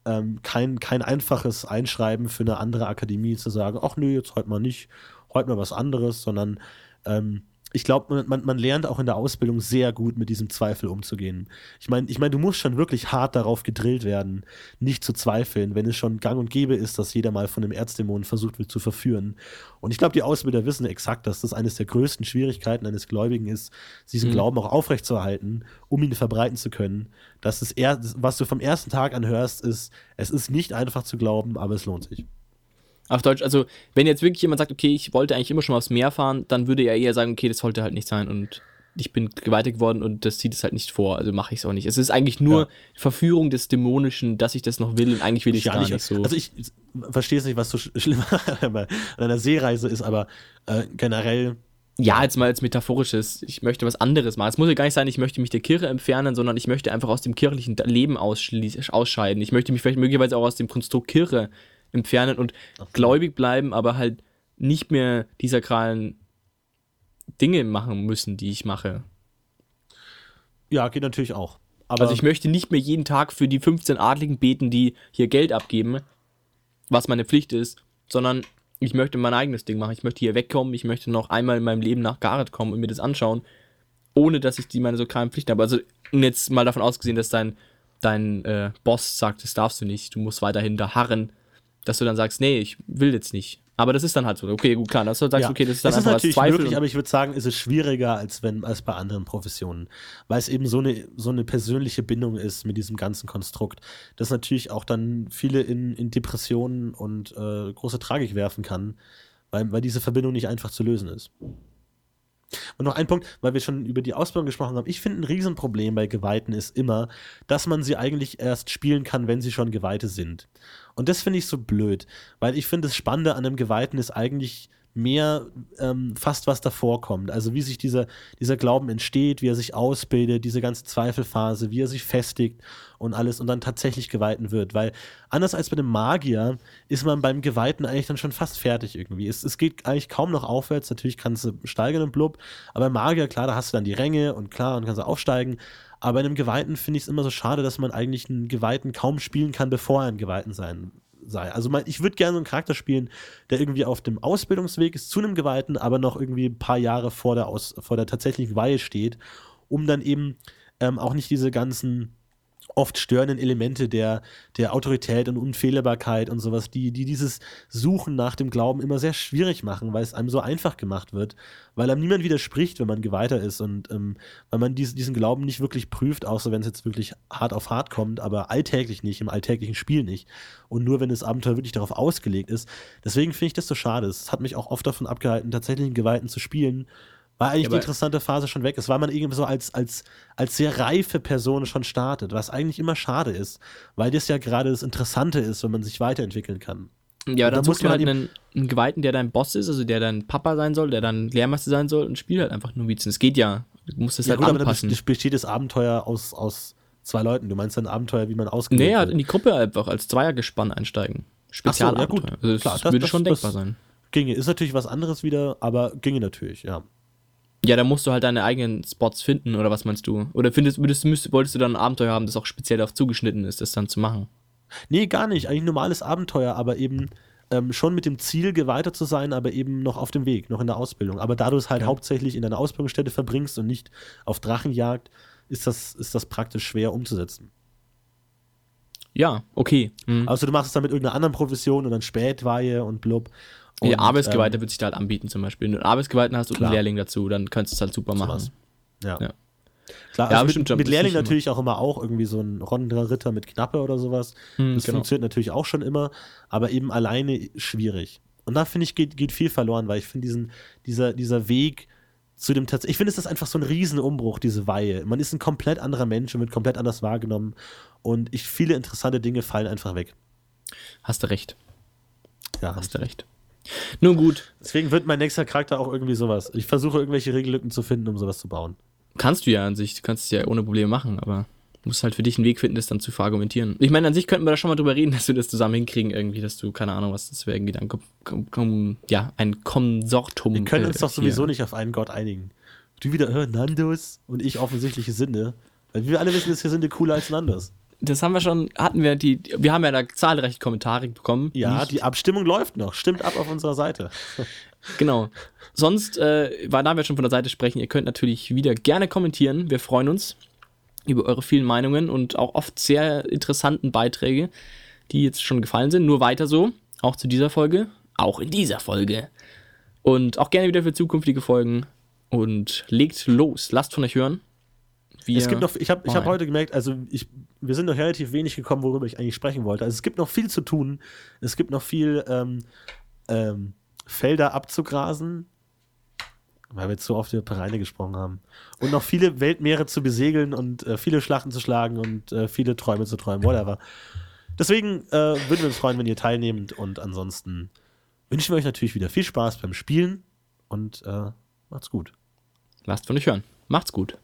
ähm, kein, kein einfaches Einschreiben für eine andere Akademie zu sagen, ach nö, jetzt heute mal nicht, heute mal was anderes, sondern ähm, ich glaube, man, man lernt auch in der Ausbildung sehr gut mit diesem Zweifel umzugehen. Ich meine, ich mein, du musst schon wirklich hart darauf gedrillt werden, nicht zu zweifeln, wenn es schon gang und gäbe ist, dass jeder mal von einem Erzdämon versucht wird zu verführen. Und ich glaube, die Ausbilder wissen exakt, dass das eines der größten Schwierigkeiten eines Gläubigen ist, diesen mhm. Glauben auch aufrechtzuerhalten, um ihn verbreiten zu können. Dass das, er, was du vom ersten Tag an hörst, ist, es ist nicht einfach zu glauben, aber es lohnt sich. Auf Deutsch, also wenn jetzt wirklich jemand sagt, okay, ich wollte eigentlich immer schon mal aufs Meer fahren, dann würde er eher sagen, okay, das sollte halt nicht sein und ich bin geweiht geworden und das zieht es halt nicht vor, also mache ich es auch nicht. Es ist eigentlich nur ja. Verführung des Dämonischen, dass ich das noch will und eigentlich will ich es gar nicht, nicht so. Also ich verstehe es nicht, was so schlimm an einer Seereise ist, aber äh, generell ja, jetzt mal als metaphorisches, ich möchte was anderes machen. Es muss ja gar nicht sein, ich möchte mich der Kirche entfernen, sondern ich möchte einfach aus dem kirchlichen Leben ausscheiden. Ich möchte mich vielleicht möglicherweise auch aus dem Konstrukt Kirche entfernen und so. gläubig bleiben, aber halt nicht mehr die sakralen Dinge machen müssen, die ich mache. Ja, geht natürlich auch. Aber also ich möchte nicht mehr jeden Tag für die 15 Adligen beten, die hier Geld abgeben, was meine Pflicht ist, sondern ich möchte mein eigenes Ding machen. Ich möchte hier wegkommen, ich möchte noch einmal in meinem Leben nach Gareth kommen und mir das anschauen, ohne dass ich die meine sakralen Pflichten habe. Also jetzt mal davon ausgesehen, dass dein, dein äh, Boss sagt, das darfst du nicht, du musst weiterhin da harren dass du dann sagst, nee, ich will jetzt nicht. Aber das ist dann halt so. Okay, gut, klar. Dass du sagst, ja. okay, das ist dann es einfach ist natürlich Zweifel möglich, aber ich würde sagen, es ist schwieriger als wenn als bei anderen Professionen, weil es eben so eine so eine persönliche Bindung ist mit diesem ganzen Konstrukt, das natürlich auch dann viele in, in Depressionen und äh, große Tragik werfen kann, weil, weil diese Verbindung nicht einfach zu lösen ist. Und noch ein Punkt, weil wir schon über die Ausbildung gesprochen haben. Ich finde, ein Riesenproblem bei Geweihten ist immer, dass man sie eigentlich erst spielen kann, wenn sie schon Geweihte sind. Und das finde ich so blöd, weil ich finde, das Spannende an einem Geweihten ist eigentlich mehr ähm, fast was davor kommt. Also wie sich dieser, dieser Glauben entsteht, wie er sich ausbildet, diese ganze Zweifelphase, wie er sich festigt und alles und dann tatsächlich Geweihten wird. Weil anders als bei dem Magier ist man beim Geweihten eigentlich dann schon fast fertig irgendwie. Es, es geht eigentlich kaum noch aufwärts. Natürlich kannst du steigern und blub, aber beim Magier, klar, da hast du dann die Ränge und klar, und kannst du aufsteigen. Aber bei einem Geweihten finde ich es immer so schade, dass man eigentlich einen Geweihten kaum spielen kann, bevor er ein Geweihten sein sei. Also mein, ich würde gerne so einen Charakter spielen, der irgendwie auf dem Ausbildungsweg ist zu einem Geweihten, aber noch irgendwie ein paar Jahre vor der, Aus, vor der tatsächlichen Weihe steht, um dann eben ähm, auch nicht diese ganzen oft störenden Elemente der, der Autorität und Unfehlbarkeit und sowas, die, die dieses Suchen nach dem Glauben immer sehr schwierig machen, weil es einem so einfach gemacht wird, weil einem niemand widerspricht, wenn man Geweihter ist und ähm, weil man dies, diesen Glauben nicht wirklich prüft, außer wenn es jetzt wirklich hart auf hart kommt, aber alltäglich nicht, im alltäglichen Spiel nicht. Und nur wenn das Abenteuer wirklich darauf ausgelegt ist. Deswegen finde ich das so schade. Es hat mich auch oft davon abgehalten, tatsächlich einen Geweihten zu spielen, weil eigentlich ja, die interessante Phase schon weg ist, weil man irgendwie so als, als, als sehr reife Person schon startet, was eigentlich immer schade ist, weil das ja gerade das Interessante ist, wenn man sich weiterentwickeln kann. Ja, aber dann musst du halt einen, einen Geweihten, der dein Boss ist, also der dein Papa sein soll, der dein Lehrmeister sein soll und spielt halt einfach nur Novizen. Es geht ja. Du musst es ja, halt gut, anpassen. Aber dann besteht das Abenteuer aus, aus zwei Leuten. Du meinst ein Abenteuer, wie man ausgewählt Nee, halt in die Gruppe einfach als Zweiergespann einsteigen. Spezialabenteuer. So, ja gut. Also das Klar, würde das, schon das, denkbar sein. Ginge. Ist natürlich was anderes wieder, aber ginge natürlich, ja. Ja, da musst du halt deine eigenen Spots finden, oder was meinst du? Oder findest, würdest, müsst, wolltest du dann ein Abenteuer haben, das auch speziell darauf zugeschnitten ist, das dann zu machen? Nee, gar nicht. Eigentlich ein normales Abenteuer, aber eben ähm, schon mit dem Ziel, geweihter zu sein, aber eben noch auf dem Weg, noch in der Ausbildung. Aber da du es halt ja. hauptsächlich in deiner Ausbildungsstätte verbringst und nicht auf Drachenjagd, ist das, ist das praktisch schwer umzusetzen. Ja, okay. Mhm. Also du machst es dann mit irgendeiner anderen Profession und dann Spätweihe und blub. Und, ja, Arbeitsgeweihter ähm, wird sich da halt anbieten zum Beispiel. Wenn du einen Arbeitsgeweihten hast und einen Lehrling dazu, dann könntest du es halt super machen. Ja. ja. Klar, ja, also mit, mit Lehrling natürlich auch immer auch irgendwie so ein ronder Ritter mit Knappe oder sowas. Hm, das genau. funktioniert natürlich auch schon immer, aber eben alleine schwierig. Und da finde ich, geht, geht viel verloren, weil ich finde diesen, dieser, dieser Weg zu dem Tatsächlichen, ich finde, es ist einfach so ein Riesenumbruch, diese Weihe. Man ist ein komplett anderer Mensch und wird komplett anders wahrgenommen. Und ich, viele interessante Dinge fallen einfach weg. Hast du recht. Ja. Hast du recht. Nun gut. Deswegen wird mein nächster Charakter auch irgendwie sowas. Ich versuche irgendwelche Regellücken zu finden, um sowas zu bauen. Kannst du ja an sich, du kannst es ja ohne Probleme machen, aber du musst halt für dich einen Weg finden, das dann zu verargumentieren. Ich meine, an sich könnten wir da schon mal drüber reden, dass wir das zusammen hinkriegen, irgendwie, dass du, keine Ahnung, was das wäre, irgendwie dann, kom, kom, ja, ein Konsortum. Wir können uns äh, doch sowieso hier. nicht auf einen Gott einigen. Du wieder, äh, Nandos und ich offensichtliche Sinne. Weil wir alle wissen, dass wir sind cooler als Nandos das haben wir schon, hatten wir die, wir haben ja da zahlreiche Kommentare bekommen. Ja, nicht. die Abstimmung läuft noch. Stimmt ab auf unserer Seite. genau. Sonst, äh, weil da wir schon von der Seite sprechen, ihr könnt natürlich wieder gerne kommentieren. Wir freuen uns über eure vielen Meinungen und auch oft sehr interessanten Beiträge, die jetzt schon gefallen sind. Nur weiter so, auch zu dieser Folge, auch in dieser Folge. Und auch gerne wieder für zukünftige Folgen. Und legt los, lasst von euch hören. Wir es gibt noch, ich habe ich hab heute gemerkt, also ich, wir sind noch relativ wenig gekommen, worüber ich eigentlich sprechen wollte. Also es gibt noch viel zu tun. Es gibt noch viel ähm, ähm, Felder abzugrasen, weil wir so oft über Pereine gesprochen haben. Und noch viele Weltmeere zu besegeln und äh, viele Schlachten zu schlagen und äh, viele Träume zu träumen, whatever. Deswegen äh, würden wir uns freuen, wenn ihr teilnehmt und ansonsten wünschen wir euch natürlich wieder viel Spaß beim Spielen und äh, macht's gut. Lasst von euch hören. Macht's gut.